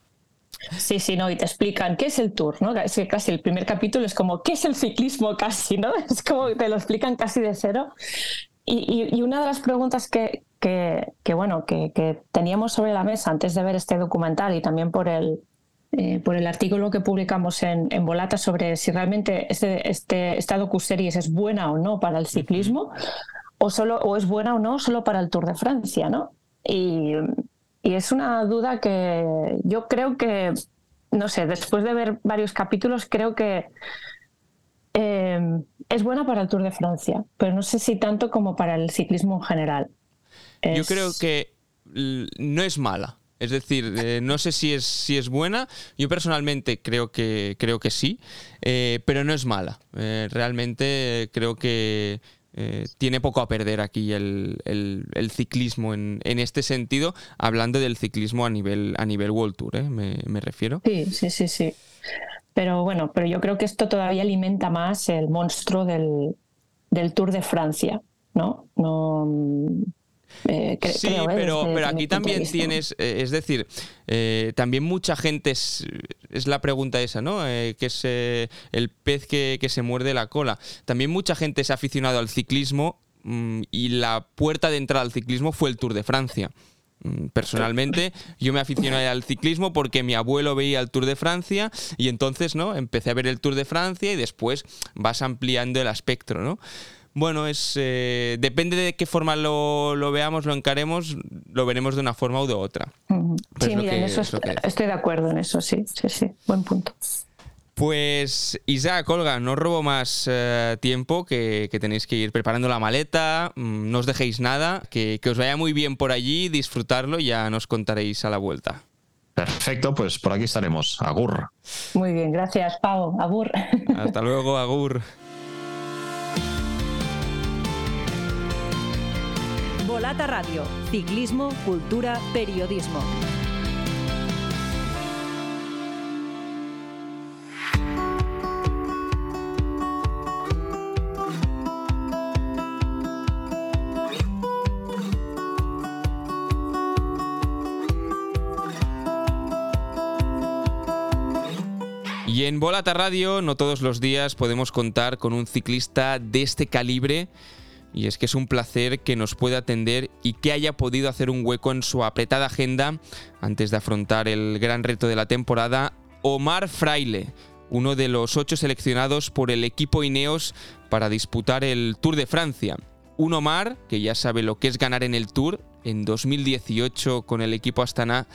Sí, sí, no, y te explican qué es el tour, ¿no? Es que casi el primer capítulo es como, ¿qué es el ciclismo casi, ¿no? Es como te lo explican casi de cero. Y, una de las preguntas que, que, bueno, que, teníamos sobre la mesa antes de ver este documental y también por el, eh, por el artículo que publicamos en, en, Volata sobre si realmente este, este, esta docuseries es buena o no para el ciclismo, o, solo, o es buena o no solo para el Tour de Francia, ¿no? Y, y es una duda que yo creo que, no sé, después de ver varios capítulos, creo que eh, es buena para el Tour de Francia, pero no sé si tanto como para el ciclismo en general. Yo creo que no es mala. Es decir, eh, no sé si es, si es buena. Yo personalmente creo que, creo que sí, eh, pero no es mala. realmente creo que tiene poco a perder aquí el, ciclismo en, este sentido, hablando del ciclismo a nivel, a nivel World Tour, me, me refiero. Sí, sí, sí, sí. Pero bueno, pero yo creo que esto todavía alimenta más el monstruo del, del Tour de Francia, ¿no? No eh, sí, ¿eh? pero, pero aquí también tienes, eh, es decir, también mucha gente, es, la pregunta esa, ¿no? que es el pez que, se muerde la cola. También mucha gente ha aficionado al ciclismo mm, y la puerta de entrada al ciclismo fue el Tour de Francia. Mm, personalmente, yo me aficioné al ciclismo porque mi abuelo veía el Tour de Francia y entonces, ¿no? Empecé a ver el Tour de Francia y después vas ampliando el espectro, ¿no? bueno, es eh, depende de qué forma lo, veamos, lo encaremos, lo veremos de una forma u de otra. sí, mira, en eso estoy de acuerdo en eso, sí, sí, sí, buen punto. Pues Isaac, Olga, no robo más eh, tiempo, que, tenéis que ir preparando la maleta, mm, no os dejéis nada, que, que os vaya muy bien por allí, disfrutarlo y ya nos contaréis a la vuelta. Perfecto, pues por aquí estaremos. Agur. Muy bien, gracias, Pau. Agur. Hasta luego, Agur. Volata Radio, ciclismo, cultura, periodismo. Y en Volata Radio no todos los días podemos contar con un ciclista de este calibre y es que es un placer que nos pueda atender y que haya podido hacer un hueco en su apretada agenda antes de afrontar el gran reto de la temporada, Omar Fraile, uno de los ocho seleccionados por el equipo Ineos para disputar el Tour de Francia. Un Omar que ya sabe lo que es ganar en el Tour en 2018 con el equipo Astana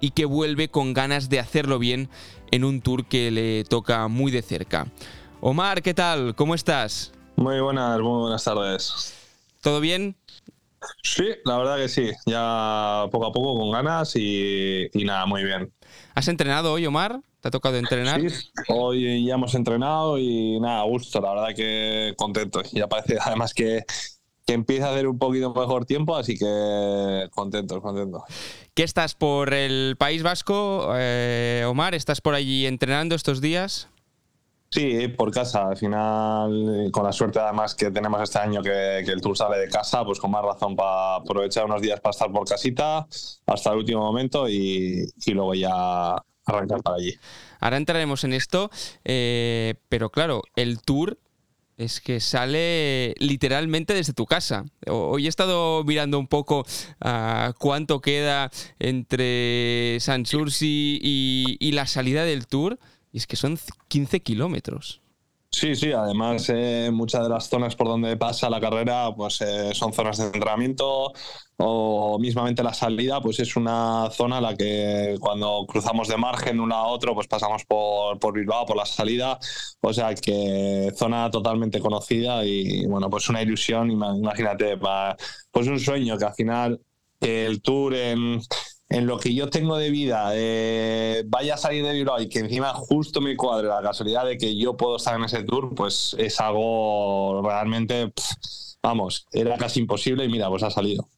y que vuelve con ganas de hacerlo bien en un Tour que le toca muy de cerca. Omar, ¿qué tal? ¿Cómo estás? Muy buenas, muy buenas tardes. ¿Todo bien? Sí, la verdad que sí. Ya poco a poco con ganas y, nada, muy bien. ¿Has entrenado hoy, Omar? ¿Te ha tocado entrenar? Sí, hoy ya hemos entrenado y nada, a gusto, la verdad que contento. Ya parece además que, empieza a hacer un poquito mejor tiempo, así que contento, contento. ¿Qué estás por el País Vasco, eh, Omar? ¿Estás por allí entrenando estos días? Sí, por casa. Al final, con la suerte además que tenemos este año que, el tour sale de casa, pues con más razón para aprovechar unos días para estar por casita hasta el último momento y, luego ya arrancar para allí. Ahora entraremos en esto, eh, pero claro, el tour es que sale literalmente desde tu casa. Hoy he estado mirando un poco uh, cuánto queda entre Sansursi y, y la salida del tour y es que son 15 kilómetros. Sí, sí, además eh, muchas de las zonas por donde pasa la carrera pues eh, son zonas de entrenamiento o mismamente la salida pues es una zona a la que cuando cruzamos de margen uno a otro pues pasamos por, por Bilbao por la salida, o sea que zona totalmente conocida y bueno pues una ilusión, imagínate, pues un sueño que al final el tour en en lo que yo tengo de vida eh, vaya a salir de Bilbao y que encima justo me cuadre la casualidad de que yo puedo estar en ese tour, pues es algo realmente, vamos, era casi imposible y mira, pues ha salido.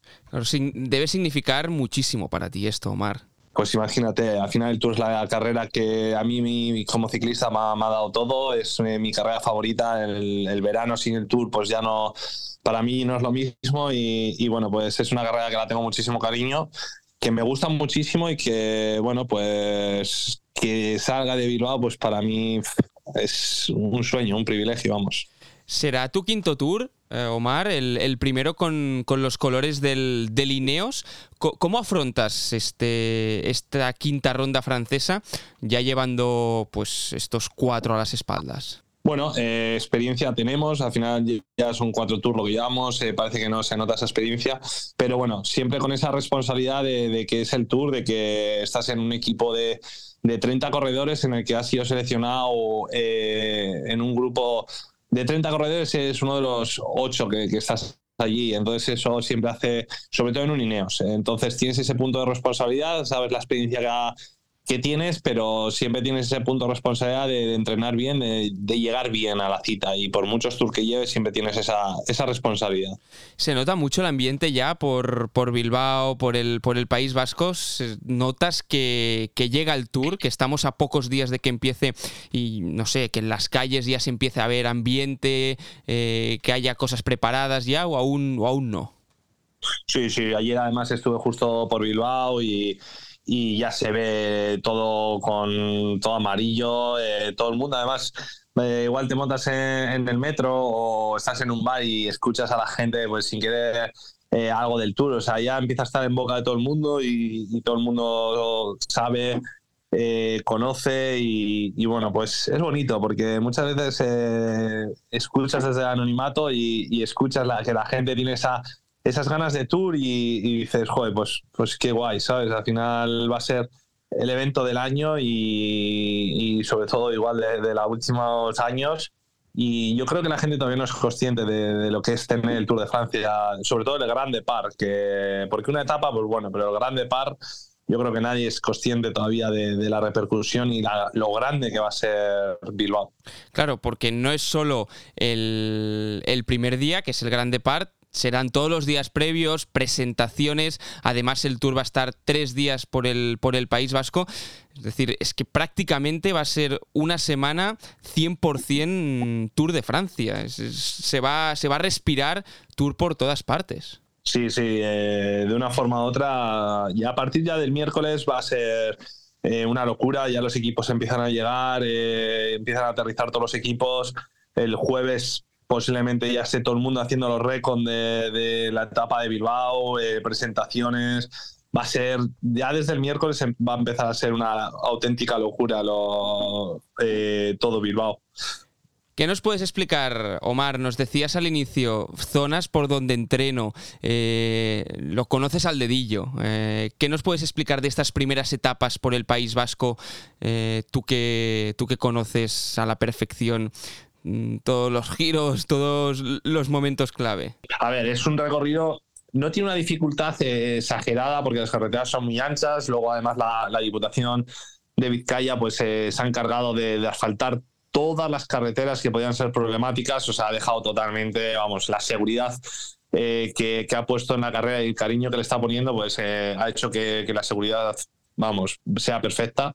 debe significar muchísimo para ti esto, Omar. Pues imagínate, al final el Tour es la carrera que a mí como ciclista me ha, dado todo, es eh, mi carrera favorita, el, el, verano sin el Tour pues ya no, para mí no es lo mismo y, y, bueno, pues es una carrera que la tengo muchísimo cariño que me gustan muchísimo y que, bueno, pues que salga de Bilbao, pues para mí es un sueño, un privilegio, vamos. ¿Será tu quinto tour, eh, Omar, el, primero con, los colores del, del Ineos? ¿Cómo afrontas este, esta quinta ronda francesa ya llevando pues estos cuatro a las espaldas? Bueno, eh, experiencia tenemos, al final ya son cuatro tours lo que llevamos, eh, parece que no se nota esa experiencia, pero bueno, siempre con esa responsabilidad de, que es el tour, de que estás en un equipo de, de 30 corredores en el que has sido seleccionado eh, en un grupo de 30 corredores, es uno de los ocho que, que estás allí. Entonces eso siempre hace, sobre todo en un Ineos. Entonces tienes ese punto de responsabilidad, sabes la experiencia que ha, que tienes, pero siempre tienes ese punto de responsabilidad de, entrenar bien, de, llegar bien a la cita. Y por muchos tours que lleves, siempre tienes esa, esa responsabilidad. Se nota mucho el ambiente ya por, por Bilbao, por el, por el País Vasco. Notas que, que, llega el tour, que estamos a pocos días de que empiece y no sé, que en las calles ya se empiece a ver ambiente, eh, que haya cosas preparadas ya o aún, o aún no. Sí, sí, ayer además estuve justo por Bilbao y y ya se ve todo con todo amarillo, eh, todo el mundo. Además, eh, igual te montas en, el metro o estás en un bar y escuchas a la gente pues sin querer eh, algo del tour. O sea, ya empieza a estar en boca de todo el mundo y, todo el mundo sabe. conoce y, bueno, pues es bonito porque muchas veces escuchas desde el anonimato y, y escuchas la, que la gente tiene esa esas ganas de tour y, dices, joder, pues, pues qué guay, ¿sabes? Al final va a ser el evento del año y, sobre todo igual de, los últimos años. Y yo creo que la gente todavía no es consciente de, lo que es tener el Tour de Francia, sobre todo el Grande Par, que, porque una etapa, pues bueno, pero el Grande Par, yo creo que nadie es consciente todavía de, la repercusión y lo grande que va a ser Bilbao. Claro, porque no es solo el, el primer día, que es el Grande Par, serán todos los días previos, presentaciones, además el tour va a estar tres días por el, por el País Vasco, es decir, es que prácticamente va a ser una semana 100% Tour de Francia, se, va, se va a respirar Tour por todas partes. Sí, sí, eh, de una forma u otra, ya a partir ya del miércoles va a ser... Eh, una locura, ya los equipos empiezan a llegar, eh, empiezan a aterrizar todos los equipos. El jueves posiblemente ya esté todo el mundo haciendo los récords de, la etapa de Bilbao, eh, presentaciones. Va a ser, ya desde el miércoles em, va a empezar a ser una auténtica locura lo, eh, todo Bilbao. ¿Qué nos puedes explicar, Omar? Nos decías al inicio zonas por donde entreno, eh, lo conoces al dedillo. ¿Qué nos puedes explicar de estas primeras etapas por el País Vasco, tú, que, tú que conoces a la perfección todos los giros, todos los momentos clave? A ver, es un recorrido, no tiene una dificultad exagerada porque las carreteras son muy anchas, luego además la, Diputación de Vizcaya pues eh, se ha encargado de, asfaltar todas las carreteras que podían ser problemáticas, o sea, ha dejado totalmente, vamos, la seguridad eh, que, ha puesto en la carrera y el cariño que le está poniendo, pues eh, ha hecho que, la seguridad, vamos, sea perfecta.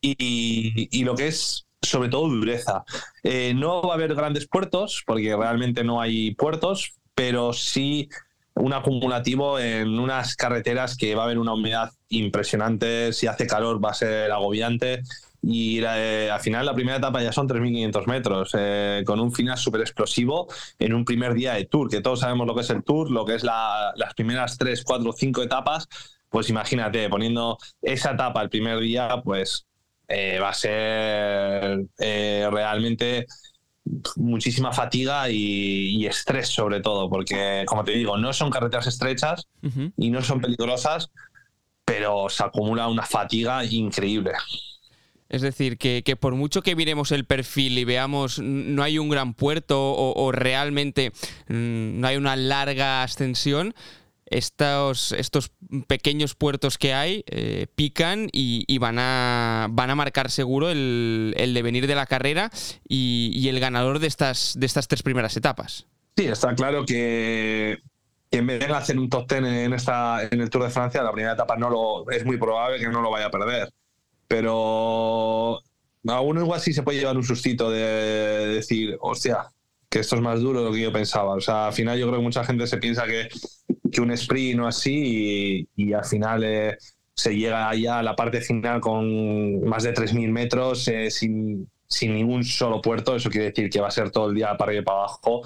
y, y, lo que es sobre todo dureza. Eh, no va a haber grandes puertos, porque realmente no hay puertos, pero sí un acumulativo en unas carreteras que va a haber una humedad impresionante, si hace calor va a ser agobiante. Y eh, al final la primera etapa ya son 3.500 metros, eh, con un final súper explosivo en un primer día de tour, que todos sabemos lo que es el tour, lo que es las primeras 3, 4, 5 etapas, pues imagínate, poniendo esa etapa el primer día, pues eh, va a ser eh, realmente muchísima fatiga y, estrés sobre todo, porque como te digo, no son carreteras estrechas y no son peligrosas, pero se acumula una fatiga increíble. Es decir, que, por mucho que miremos el perfil y veamos no hay un gran puerto o realmente mm, no hay una larga ascensión, estos, estos pequeños puertos que hay eh, pican y, van, a, van a marcar seguro el, el devenir de la carrera y, el ganador de estas, de estas tres primeras etapas. Sí, está claro que, en vez de hacer un top ten en, esta, en el Tour de Francia, la primera etapa no lo, es muy probable que no lo vaya a perder. Pero a uno igual sí se puede llevar un sustito de decir, hostia, que esto es más duro de lo que yo pensaba. O sea, al final yo creo que mucha gente se piensa que, que un sprint o así y, al final eh, se llega ya a la parte final con más de 3.000 metros eh, sin, sin ningún solo puerto. Eso quiere decir que va a ser todo el día para arriba y para abajo.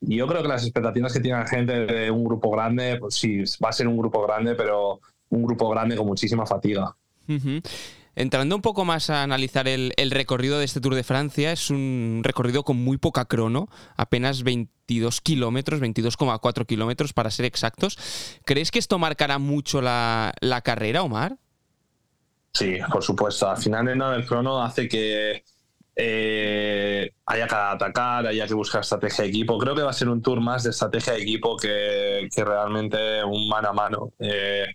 Y yo creo que las expectativas que tiene la gente de un grupo grande, pues sí, va a ser un grupo grande, pero un grupo grande con muchísima fatiga. Entrando un poco más a analizar el, recorrido de este Tour de Francia, es un recorrido con muy poca crono, apenas 22 kilómetros, 22,4 kilómetros para ser exactos. ¿Crees que esto marcará mucho la, carrera, Omar? Sí, por supuesto. Al final el crono hace que eh, haya que atacar, haya que buscar estrategia de equipo. Creo que va a ser un tour más de estrategia de equipo que, realmente un mano a mano. Eh,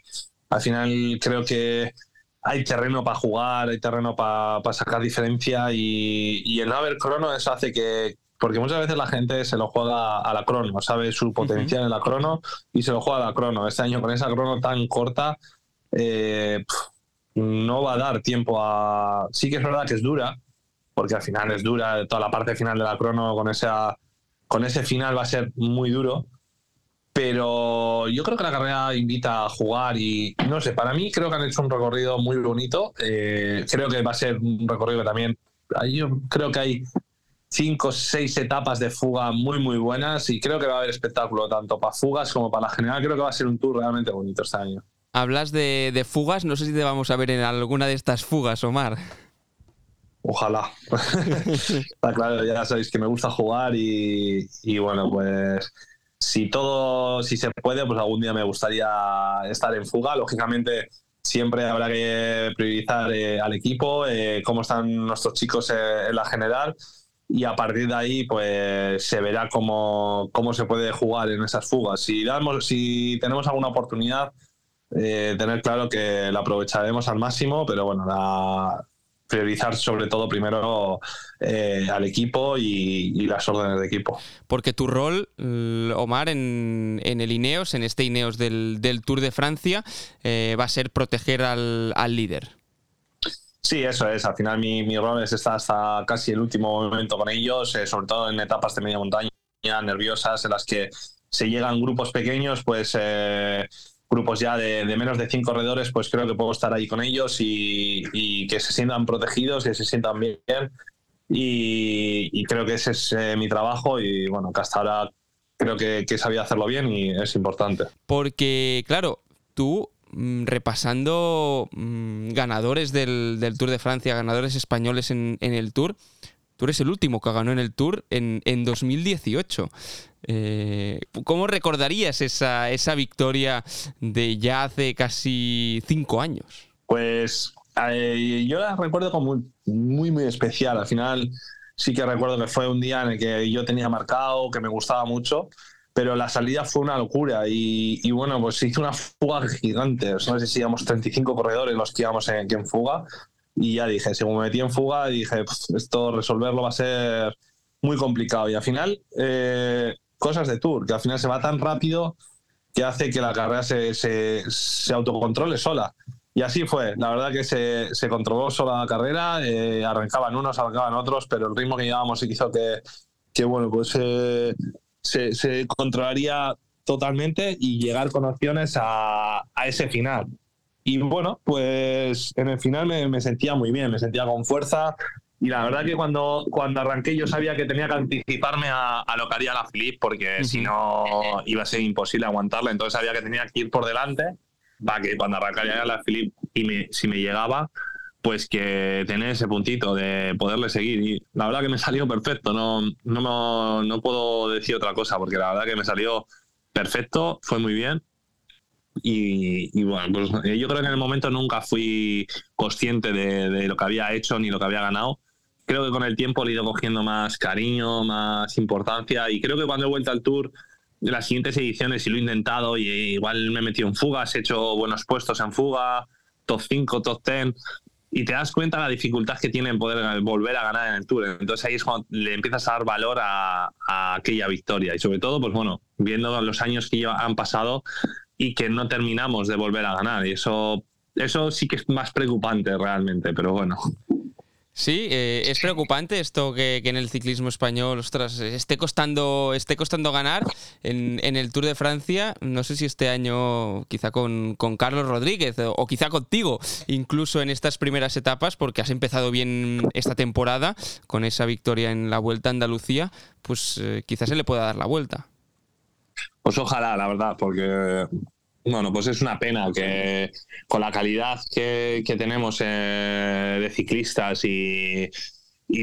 al final creo que hay terreno para jugar, hay terreno para sacar diferencia y, y, el no haber crono eso hace que, porque muchas veces la gente se lo juega a la crono, sabe su potencial en la crono y se lo juega a la crono. Este año con esa crono tan corta eh, no va a dar tiempo a... Sí que es verdad que es dura, porque al final es dura, toda la parte final de la crono con, esa, con ese final va a ser muy duro, pero yo creo que la carrera invita a jugar y no sé, para mí creo que han hecho un recorrido muy bonito. Eh, creo que va a ser un recorrido que también. Yo creo que hay cinco o seis etapas de fuga muy, muy buenas y creo que va a haber espectáculo tanto para fugas como para la general. Creo que va a ser un tour realmente bonito este año. Hablas de, fugas, no sé si te vamos a ver en alguna de estas fugas, Omar. Ojalá. Está claro, ya sabéis que me gusta jugar y, y bueno, pues si todo, si se puede, pues algún día me gustaría estar en fuga. Lógicamente, siempre habrá que priorizar eh, al equipo, eh, cómo están nuestros chicos eh, en la general. Y a partir de ahí, pues se verá cómo, cómo se puede jugar en esas fugas. Si, damos, si tenemos alguna oportunidad, tener claro que la aprovecharemos al máximo, pero bueno, la, priorizar sobre todo primero eh, al equipo y, las órdenes de equipo. Porque tu rol, Omar, en, el Ineos, en este Ineos del, Tour de Francia, eh, va a ser proteger al, líder. Sí, eso es. Al final mi, rol es estar hasta casi el último momento con ellos, eh, sobre todo en etapas de media montaña nerviosas en las que se llegan grupos pequeños, pues grupos ya de, menos de cinco corredores, pues creo que puedo estar ahí con ellos y, que se sientan protegidos, que se sientan bien. Y, creo que ese es eh, mi trabajo y bueno, que hasta ahora creo que, sabía hacerlo bien y es importante. Porque, claro, tú mm, repasando mm, ganadores del, Tour de Francia, ganadores españoles en, en el Tour, Tú eres el último que ganó en el Tour en, en 2018. Eh, ¿Cómo recordarías esa, esa victoria de ya hace casi cinco años? Pues eh, yo la recuerdo como muy, muy especial. Al final sí que recuerdo que fue un día en el que yo tenía marcado, que me gustaba mucho, pero la salida fue una locura y, bueno, pues hizo una fuga gigante. No sé si íbamos 35 corredores los que íbamos en, en fuga y ya dije, según me metí en fuga, dije, esto resolverlo va a ser muy complicado. Y al final, eh, cosas de Tour, que al final se va tan rápido que hace que la carrera se, se, autocontrole sola. Y así fue, la verdad que se, se controló sola la carrera, eh, arrancaban unos, arrancaban otros, pero el ritmo que llevábamos hizo que, que bueno, pues eh, se, se, controlaría totalmente y llegar con opciones a, a ese final. Y bueno, pues en el final me, sentía muy bien, me sentía con fuerza. Y la verdad que cuando, cuando arranqué yo sabía que tenía que anticiparme a, lo que haría la Philip, porque si no iba a ser imposible aguantarla. Entonces sabía que tenía que ir por delante para que cuando arrancaría la Philip y si me llegaba, pues que tener ese puntito de poderle seguir. Y la verdad que me salió perfecto, no, no, no puedo decir otra cosa, porque la verdad que me salió perfecto, fue muy bien. Y, bueno, pues eh, yo creo que en el momento nunca fui consciente de, lo que había hecho ni lo que había ganado. Creo que con el tiempo le he ido cogiendo más cariño, más importancia y creo que cuando he vuelto al tour, en las siguientes ediciones, y lo he intentado, y igual me he metido en fugas, he hecho buenos puestos en fuga, top 5, top 10, y te das cuenta la dificultad que tiene en poder volver a ganar en el Tour. Entonces ahí es cuando le empiezas a dar valor a, a aquella victoria. Y sobre todo, pues bueno, viendo los años que ya han pasado, y que no terminamos de volver a ganar. Y eso, eso sí que es más preocupante realmente, pero bueno. Sí, eh, es preocupante esto que, en el ciclismo español, ostras, esté costando, esté costando ganar en, el Tour de Francia. No sé si este año quizá con, Carlos Rodríguez o, quizá contigo, incluso en estas primeras etapas, porque has empezado bien esta temporada con esa victoria en la Vuelta a Andalucía, pues eh, quizás se le pueda dar la vuelta. Pues ojalá, la verdad, porque bueno, pues es una pena que con la calidad que, tenemos eh, de ciclistas y,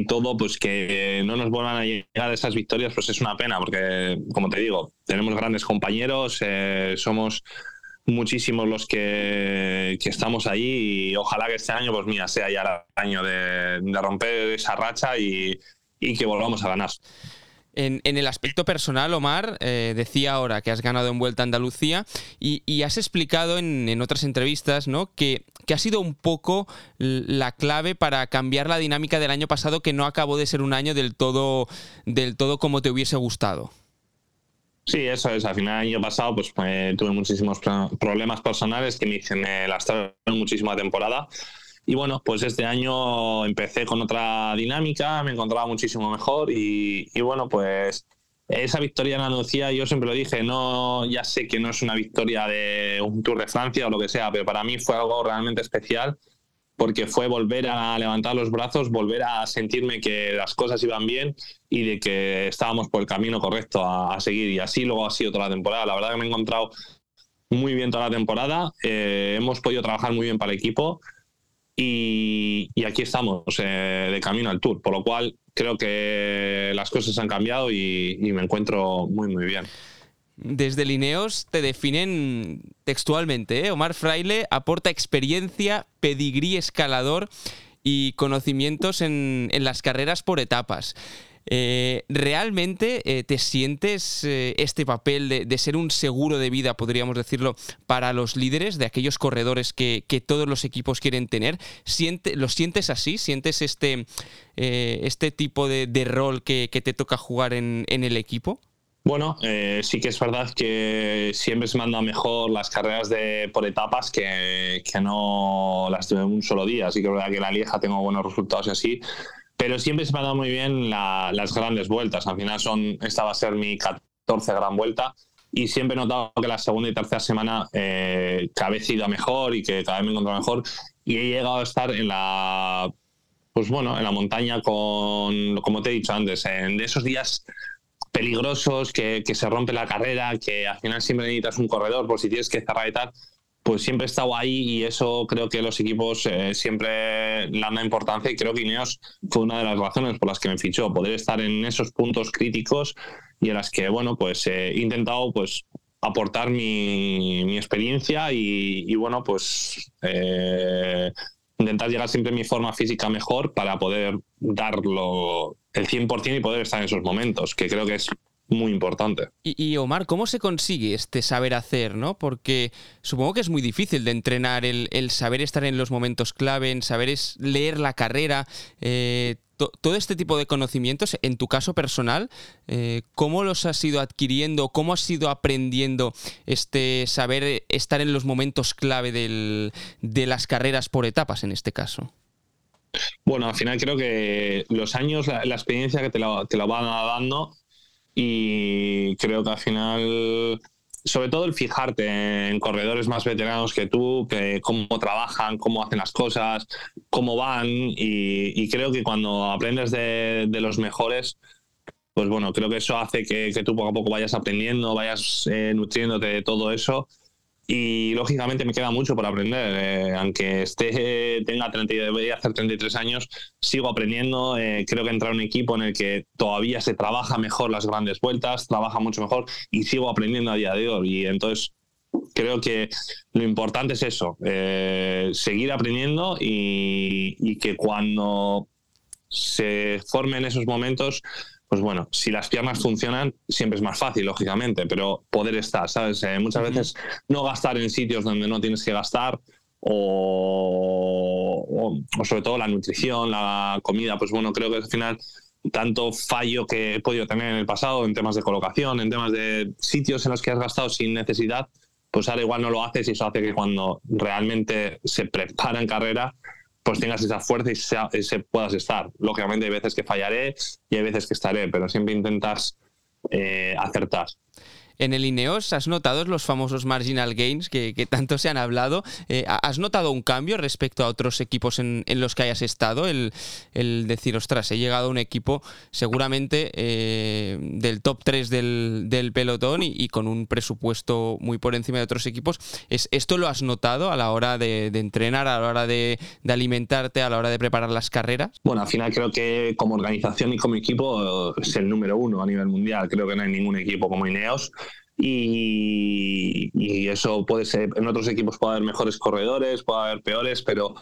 todo, pues que no nos vuelvan a llegar esas victorias, pues es una pena, porque como te digo, tenemos grandes compañeros, eh, somos muchísimos los que, estamos ahí y ojalá que este año, pues mira, sea ya el año de, romper esa racha y que volvamos a ganar. En, el aspecto personal, Omar, eh, decía ahora que has ganado en Vuelta a Andalucía y, has explicado en, otras entrevistas ¿no? que, ha sido un poco la clave para cambiar la dinámica del año pasado que no acabó de ser un año del todo, del todo como te hubiese gustado. Sí, eso es. Al final, el año pasado, pues eh, tuve muchísimos problemas personales que me hicieron lastraron muchísima temporada. Y bueno, pues este año empecé con otra dinámica, me encontraba muchísimo mejor y, bueno, pues esa victoria en Andalucía, yo siempre lo dije, no, ya sé que no es una victoria de un Tour de Francia o lo que sea, pero para mí fue algo realmente especial porque fue volver a levantar los brazos, volver a sentirme que las cosas iban bien y de que estábamos por el camino correcto a, seguir. Y así luego ha sido toda la temporada. La verdad que me he encontrado muy bien toda la temporada, eh, hemos podido trabajar muy bien para el equipo y, aquí estamos eh, de camino al Tour, por lo cual creo que las cosas han cambiado y, me encuentro muy, muy bien. Desde Lineos te definen textualmente, ¿eh? Omar Fraile aporta experiencia, pedigrí escalador y conocimientos en, las carreras por etapas. Eh, ¿Realmente eh, te sientes este papel de, ser un seguro de vida, podríamos decirlo, para los líderes, de aquellos corredores que, todos los equipos quieren tener? ¿Siente, ¿Lo sientes así? ¿Sientes este, este tipo de, rol que, te toca jugar en el equipo? Bueno, eh, sí que es verdad que siempre se manda mejor las carreras de por etapas que, que no las de un solo día. Así que es verdad que la Lieja tengo buenos resultados y así. Pero siempre se me ha dado muy bien las grandes vueltas. Al final son, esta va a ser mi 14 gran vuelta. Y siempre he notado que la segunda y tercera semana eh, cada vez he ido mejor y que cada vez me encuentro mejor. Y he llegado a estar en la pues bueno, en la montaña con, como te he dicho antes, en de esos días peligrosos, que, se rompe la carrera, que al final siempre necesitas un corredor por si tienes que cerrar y tal, pues siempre he estado ahí y eso creo que los equipos eh, siempre le dan importancia y creo que Ineos fue una de las razones por las que me fichó, poder estar en esos puntos críticos y en las que, bueno, pues he intentado pues aportar mi, experiencia y, bueno, pues eh, intentar llegar siempre a mi forma física mejor para poder darlo el 100% y poder estar en esos momentos, que creo que es muy importante. Y, Omar, ¿cómo se consigue este saber hacer? ¿no? Porque supongo que es muy difícil de entrenar el, saber estar en los momentos clave, en saber es leer la carrera. Eh, todo este tipo de conocimientos, en tu caso personal, eh, ¿cómo los has ido adquiriendo? ¿Cómo has ido aprendiendo este saber estar en los momentos clave de las carreras por etapas en este caso? Bueno, al final creo que los años, la, experiencia que te la, te la van dando y creo que al final sobre todo el fijarte en corredores más veteranos que tú, que cómo trabajan, cómo hacen las cosas, cómo van y, creo que cuando aprendes de, los mejores, pues bueno, creo que eso hace que, tú poco a poco vayas aprendiendo, vayas eh, nutriéndote de todo eso y lógicamente me queda mucho por aprender. Eh, aunque esté, tenga 30, debería hacer 33 años, sigo aprendiendo. Eh, creo que entrar en un equipo en el que todavía se trabaja mejor las grandes vueltas, trabaja mucho mejor y sigo aprendiendo a día de hoy. Y entonces creo que lo importante es eso, eh, seguir aprendiendo y, y que cuando se formen esos momentos pues bueno, si las piernas funcionan, siempre es más fácil, lógicamente, pero poder estar, ¿sabes? Eh, muchas veces no gastar en sitios donde no tienes que gastar o, sobre todo la nutrición, la comida, pues bueno, creo que al final tanto fallo que he podido tener en el pasado en temas de colocación, en temas de sitios en los que has gastado sin necesidad, pues ahora igual no lo haces y eso hace que cuando realmente se prepara en carrera, pues tengas esa fuerza y se, puedas estar. Lógicamente hay veces que fallaré y hay veces que estaré, pero siempre intentas eh, acertar. En el Ineos, ¿has notado los famosos marginal gains que, tanto se han hablado? Eh, ¿Has notado un cambio respecto a otros equipos en, los que hayas estado? El, decir, ostras, he llegado a un equipo seguramente eh, del top 3 del, pelotón y, con un presupuesto muy por encima de otros equipos. ¿Es, ¿Esto lo has notado a la hora de, entrenar, a la hora de, alimentarte, a la hora de preparar las carreras? Bueno, al final creo que como organización y como equipo es el número uno a nivel mundial. Creo que no hay ningún equipo como Ineos. Y, eso puede ser, en otros equipos puede haber mejores corredores, puede haber peores, pero,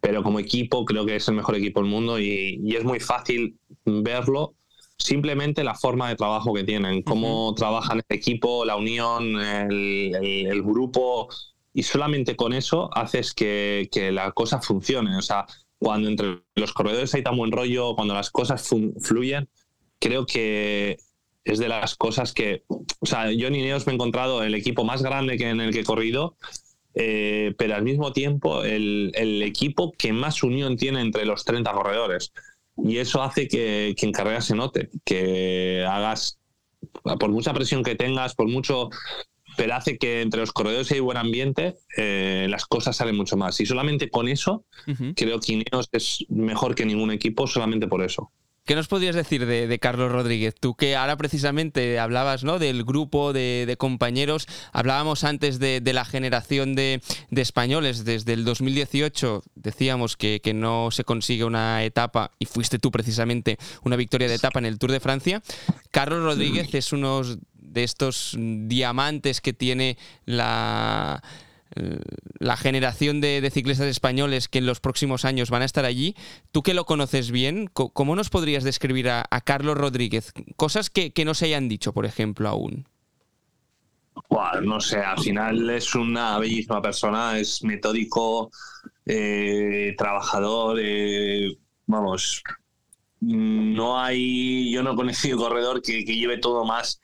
pero como equipo creo que es el mejor equipo del mundo y, es muy fácil verlo simplemente la forma de trabajo que tienen, cómo trabajan el equipo, la unión, el, grupo y solamente con eso haces que, que la cosa funcione. O sea, cuando entre los corredores hay tan buen rollo, cuando las cosas fluyen, creo que es de las cosas que, o sea, yo en Ineos me he encontrado el equipo más grande que en el que he corrido, eh, pero al mismo tiempo el, el, equipo que más unión tiene entre los 30 corredores. Y eso hace que, que en carrera se note, que hagas, por mucha presión que tengas, por mucho pero hace que entre los corredores hay buen ambiente, eh, las cosas salen mucho más. Y solamente con eso, creo que Ineos es mejor que ningún equipo, solamente por eso. ¿Qué nos podrías decir de, Carlos Rodríguez? Tú que ahora precisamente hablabas ¿no? del grupo de, compañeros, hablábamos antes de, la generación de, españoles, desde el 2018 decíamos que, que, no se consigue una etapa, y fuiste tú precisamente una victoria de etapa en el Tour de Francia. Carlos Rodríguez es uno de estos diamantes que tiene la la generación de, ciclistas españoles que en los próximos años van a estar allí. Tú que lo conoces bien, ¿cómo nos podrías describir a, Carlos Rodríguez? Cosas que, no se hayan dicho, por ejemplo, aún. no sé, al final es una bellísima persona, es metódico, eh, trabajador, eh, vamos, no hay, yo no he conocido corredor que, lleve todo más,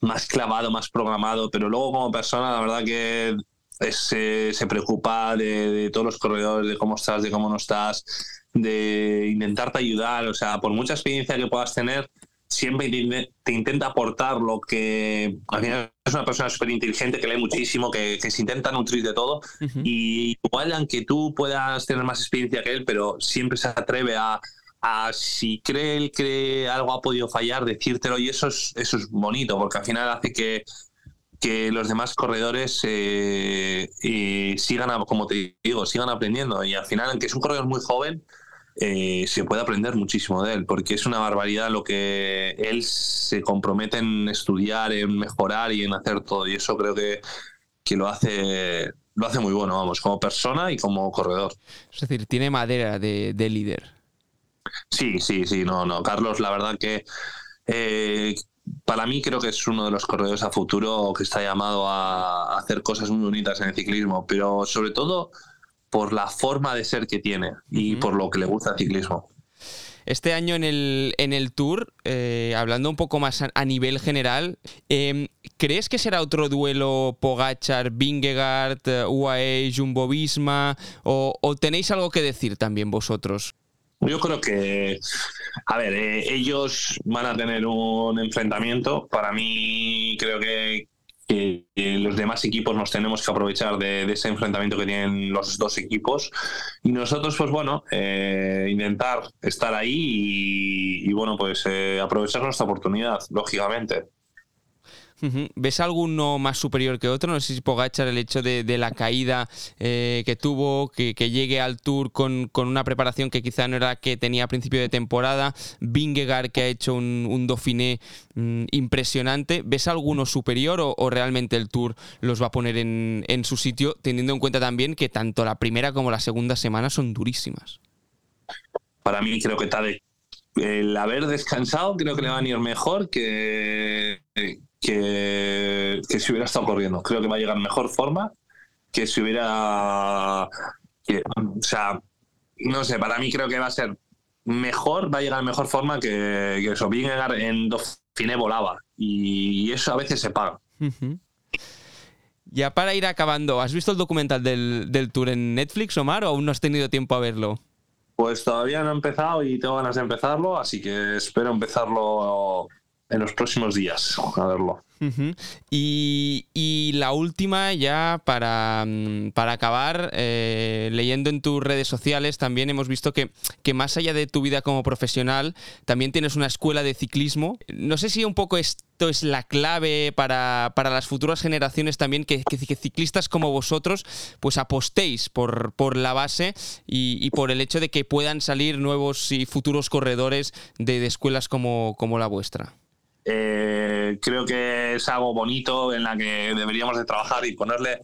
más clavado, más programado, pero luego como persona, la verdad que se preocupa de, todos los corredores, de cómo estás, de cómo no estás, de intentarte ayudar. O sea, por mucha experiencia que puedas tener, siempre te, intenta aportar lo que al final es una persona súper inteligente que lee muchísimo, que, se intenta nutrir de todo. Y igual, aunque tú puedas tener más experiencia que él, pero siempre se atreve a, a si cree él que algo ha podido fallar, decírtelo. Y eso es, eso es bonito, porque al final hace que que los demás corredores eh, sigan, como te digo, sigan aprendiendo. Y al final, aunque es un corredor muy joven, eh, se puede aprender muchísimo de él, porque es una barbaridad lo que él se compromete en estudiar, en mejorar y en hacer todo. Y eso creo que, que lo hace lo hace muy bueno, vamos, como persona y como corredor. Es decir, tiene madera de, líder. Sí, sí, sí, no, no. Carlos, la verdad que eh, para mí creo que es uno de los corredores a futuro que está llamado a hacer cosas muy bonitas en el ciclismo, pero sobre todo por la forma de ser que tiene y por lo que le gusta el ciclismo. Este año en el, en el Tour, eh, hablando un poco más a, nivel general, em, ¿crees que será otro duelo Pogachar, Vingegaard, UAE, Jumbo Visma? O, ¿O tenéis algo que decir también vosotros? Yo creo que, a ver, eh, ellos van a tener un enfrentamiento. Para mí, creo que, los demás equipos nos tenemos que aprovechar de, ese enfrentamiento que tienen los dos equipos. Y nosotros, pues bueno, eh, intentar estar ahí y, bueno, pues eh, aprovechar nuestra oportunidad, lógicamente. ¿Ves alguno más superior que otro? No sé si Pogachar el hecho de, la caída eh, que tuvo, que, llegue al Tour con, una preparación que quizá no era que tenía a principio de temporada, Vingegaard que ha hecho un, un Dauphiné mm, impresionante. ¿Ves alguno superior o, realmente el Tour los va a poner en, su sitio, teniendo en cuenta también que tanto la primera como la segunda semana son durísimas? Para mí creo que tal el haber descansado creo que le va a ir mejor que, que, si hubiera estado corriendo. Creo que va a llegar en mejor forma que si hubiera. o sea, no sé, para mí creo que va a ser mejor, va a llegar en mejor forma que, que eso. Vingegaard en Dauphiné volaba y eso a veces se paga. Ya para ir acabando, ¿has visto el documental del, del tour en Netflix, Omar, o aún no has tenido tiempo a verlo? Pues todavía no he empezado y tengo ganas de empezarlo, así que espero empezarlo en los próximos días a verlo. y, la última, ya para, mm, para acabar, eh, leyendo en tus redes sociales, también hemos visto que, que, más allá de tu vida como profesional, también tienes una escuela de ciclismo. No sé si un poco esto es la clave para, las futuras generaciones también, que, ciclistas como vosotros pues apostéis por, por la base y, por el hecho de que puedan salir nuevos y futuros corredores de, de escuelas como, como la vuestra. Eh, creo que es algo bonito en la que deberíamos de trabajar y ponerle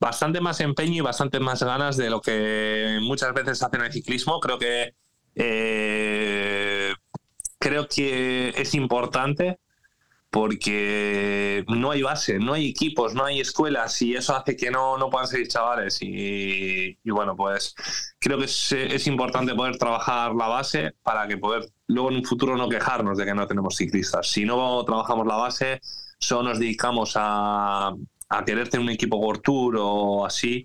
bastante más empeño y bastante más ganas de lo que muchas veces hacen el ciclismo. Creo que eh, creo que es importante porque no hay base, no hay equipos, no hay escuelas y eso hace que no, no puedan seguir chavales. Y, bueno, pues creo que es, es, importante poder trabajar la base para que poder luego en un futuro no quejarnos de que no tenemos ciclistas. Si no trabajamos la base, solo nos dedicamos a, a querer tener un equipo World Tour o así,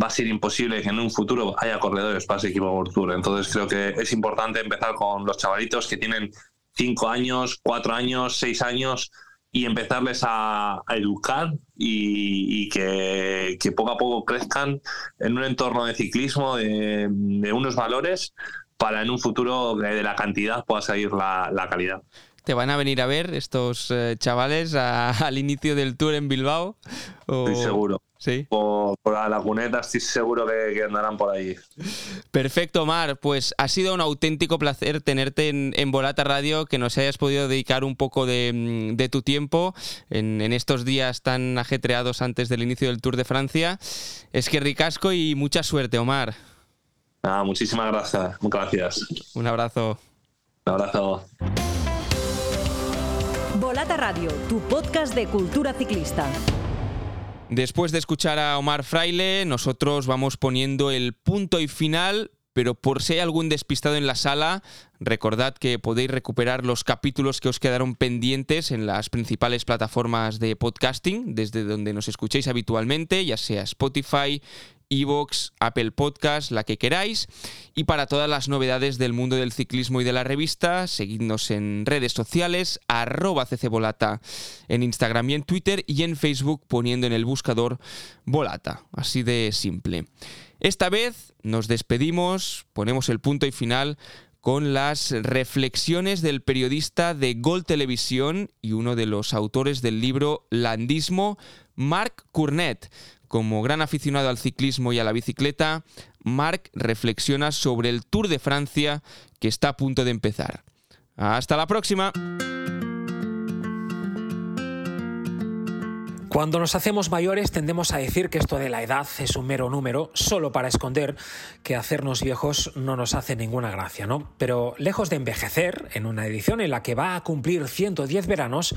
va a ser imposible que en un futuro haya corredores para ese equipo World Tour. Entonces creo que es importante empezar con los chavalitos que tienen cinco años, cuatro años, seis años y empezarles a, educar y, que, poco a poco crezcan en un entorno de ciclismo de, unos valores para en un futuro de la cantidad pueda salir la, calidad. ¿Te van a venir a ver estos eh, chavales al inicio del tour en Bilbao? Estoy seguro. Sí. Por, la laguneta estoy seguro que, andarán por ahí. Perfecto, Mar. Pues ha sido un auténtico placer tenerte en, Volata Radio, que nos hayas podido dedicar un poco de, mm, tu tiempo en, estos días tan ajetreados antes del inicio del Tour de Francia. Es que ricasco y mucha suerte, Omar. Ah, muchísimas gracias. Muchas gracias. Un abrazo. Un abrazo. Volata Radio, tu podcast de cultura ciclista. Después de escuchar a Omar Fraile, nosotros vamos poniendo el punto y final, pero por si hay algún despistado en la sala, recordad que podéis recuperar los capítulos que os quedaron pendientes en las principales plataformas de podcasting, desde donde nos escuchéis habitualmente, ya sea Spotify, Evox, Apple Podcast, la que queráis. Y para todas las novedades del mundo del ciclismo y de la revista, seguidnos en redes sociales, arroba ccbolata en Instagram y en Twitter y en Facebook poniendo en el buscador Volata. Así de simple. Esta vez nos despedimos, ponemos el punto y final con las reflexiones del periodista de Gol Televisión y uno de los autores del libro Landismo, Marc Cournet. Como gran aficionado al ciclismo y a la bicicleta, Marc reflexiona sobre el Tour de Francia que está a punto de empezar. Hasta la próxima. Cuando nos hacemos mayores tendemos a decir que esto de la edad es un mero número, solo para esconder que hacernos viejos no nos hace ninguna gracia, ¿no? Pero lejos de envejecer, en una edición en la que va a cumplir 110 veranos,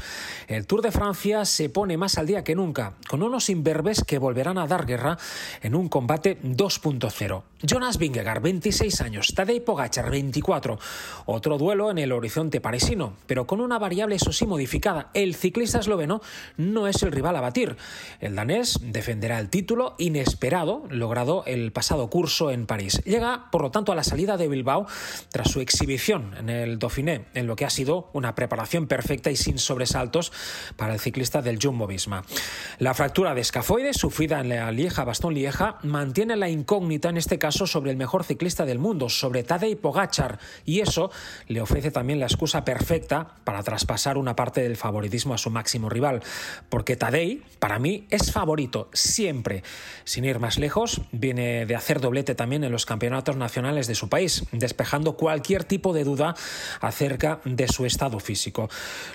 el Tour de Francia se pone más al día que nunca, con unos imberbes que volverán a dar guerra en un combate 2.0. Jonas Vingegaard, 26 años, Tadej Pogacar, 24. Otro duelo en el horizonte parisino, pero con una variable eso sí modificada. El ciclista esloveno no es el rival a batir. El danés defenderá el título inesperado logrado el pasado curso en París. Llega, por lo tanto, a la salida de Bilbao tras su exhibición en el Dauphiné, en lo que ha sido una preparación perfecta y sin sobresaltos para el ciclista del Jumbo-Visma. La fractura de escafoides sufrida en la Lieja-Bastón-Lieja mantiene la incógnita en este caso sobre el mejor ciclista del mundo, sobre Tadej Pogachar, y eso le ofrece también la excusa perfecta para traspasar una parte del favoritismo a su máximo rival, porque Tadej, para mí, es favorito siempre. Sin ir más lejos, viene de hacer doblete también en los campeonatos nacionales de su país, despejando cualquier tipo de duda acerca de su estado físico.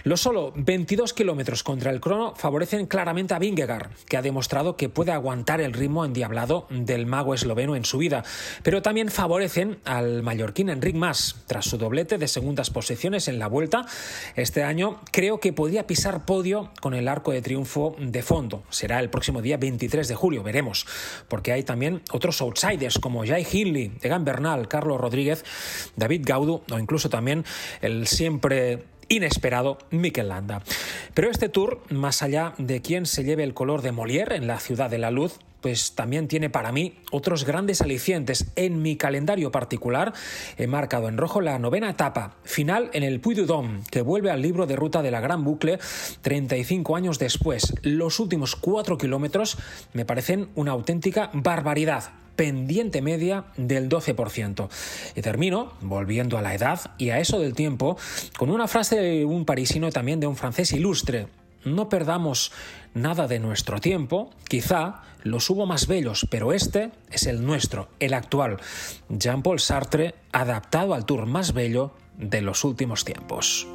Los solo 22 kilómetros contra el crono favorecen claramente a Vingegaard, que ha demostrado que puede aguantar el ritmo endiablado del mago esloveno en su vida pero también favorecen al mallorquín Enric Mas. Tras su doblete de segundas posiciones en la vuelta, este año creo que podría pisar podio con el arco de triunfo de fondo. Será el próximo día 23 de julio, veremos, porque hay también otros outsiders como Jai Hindley, Egan Bernal, Carlos Rodríguez, David Gaudu o incluso también el siempre inesperado Mikel Landa. Pero este tour, más allá de quién se lleve el color de Molière en la ciudad de la luz, pues también tiene para mí otros grandes alicientes. En mi calendario particular he marcado en rojo la novena etapa, final en el Puy du Dôme, que vuelve al libro de ruta de la Gran Bucle 35 años después. Los últimos cuatro kilómetros me parecen una auténtica barbaridad pendiente media del 12%. Y termino, volviendo a la edad y a eso del tiempo, con una frase de un parisino también de un francés ilustre. No perdamos nada de nuestro tiempo, quizá los hubo más bellos, pero este es el nuestro, el actual. Jean-Paul Sartre, adaptado al tour más bello de los últimos tiempos.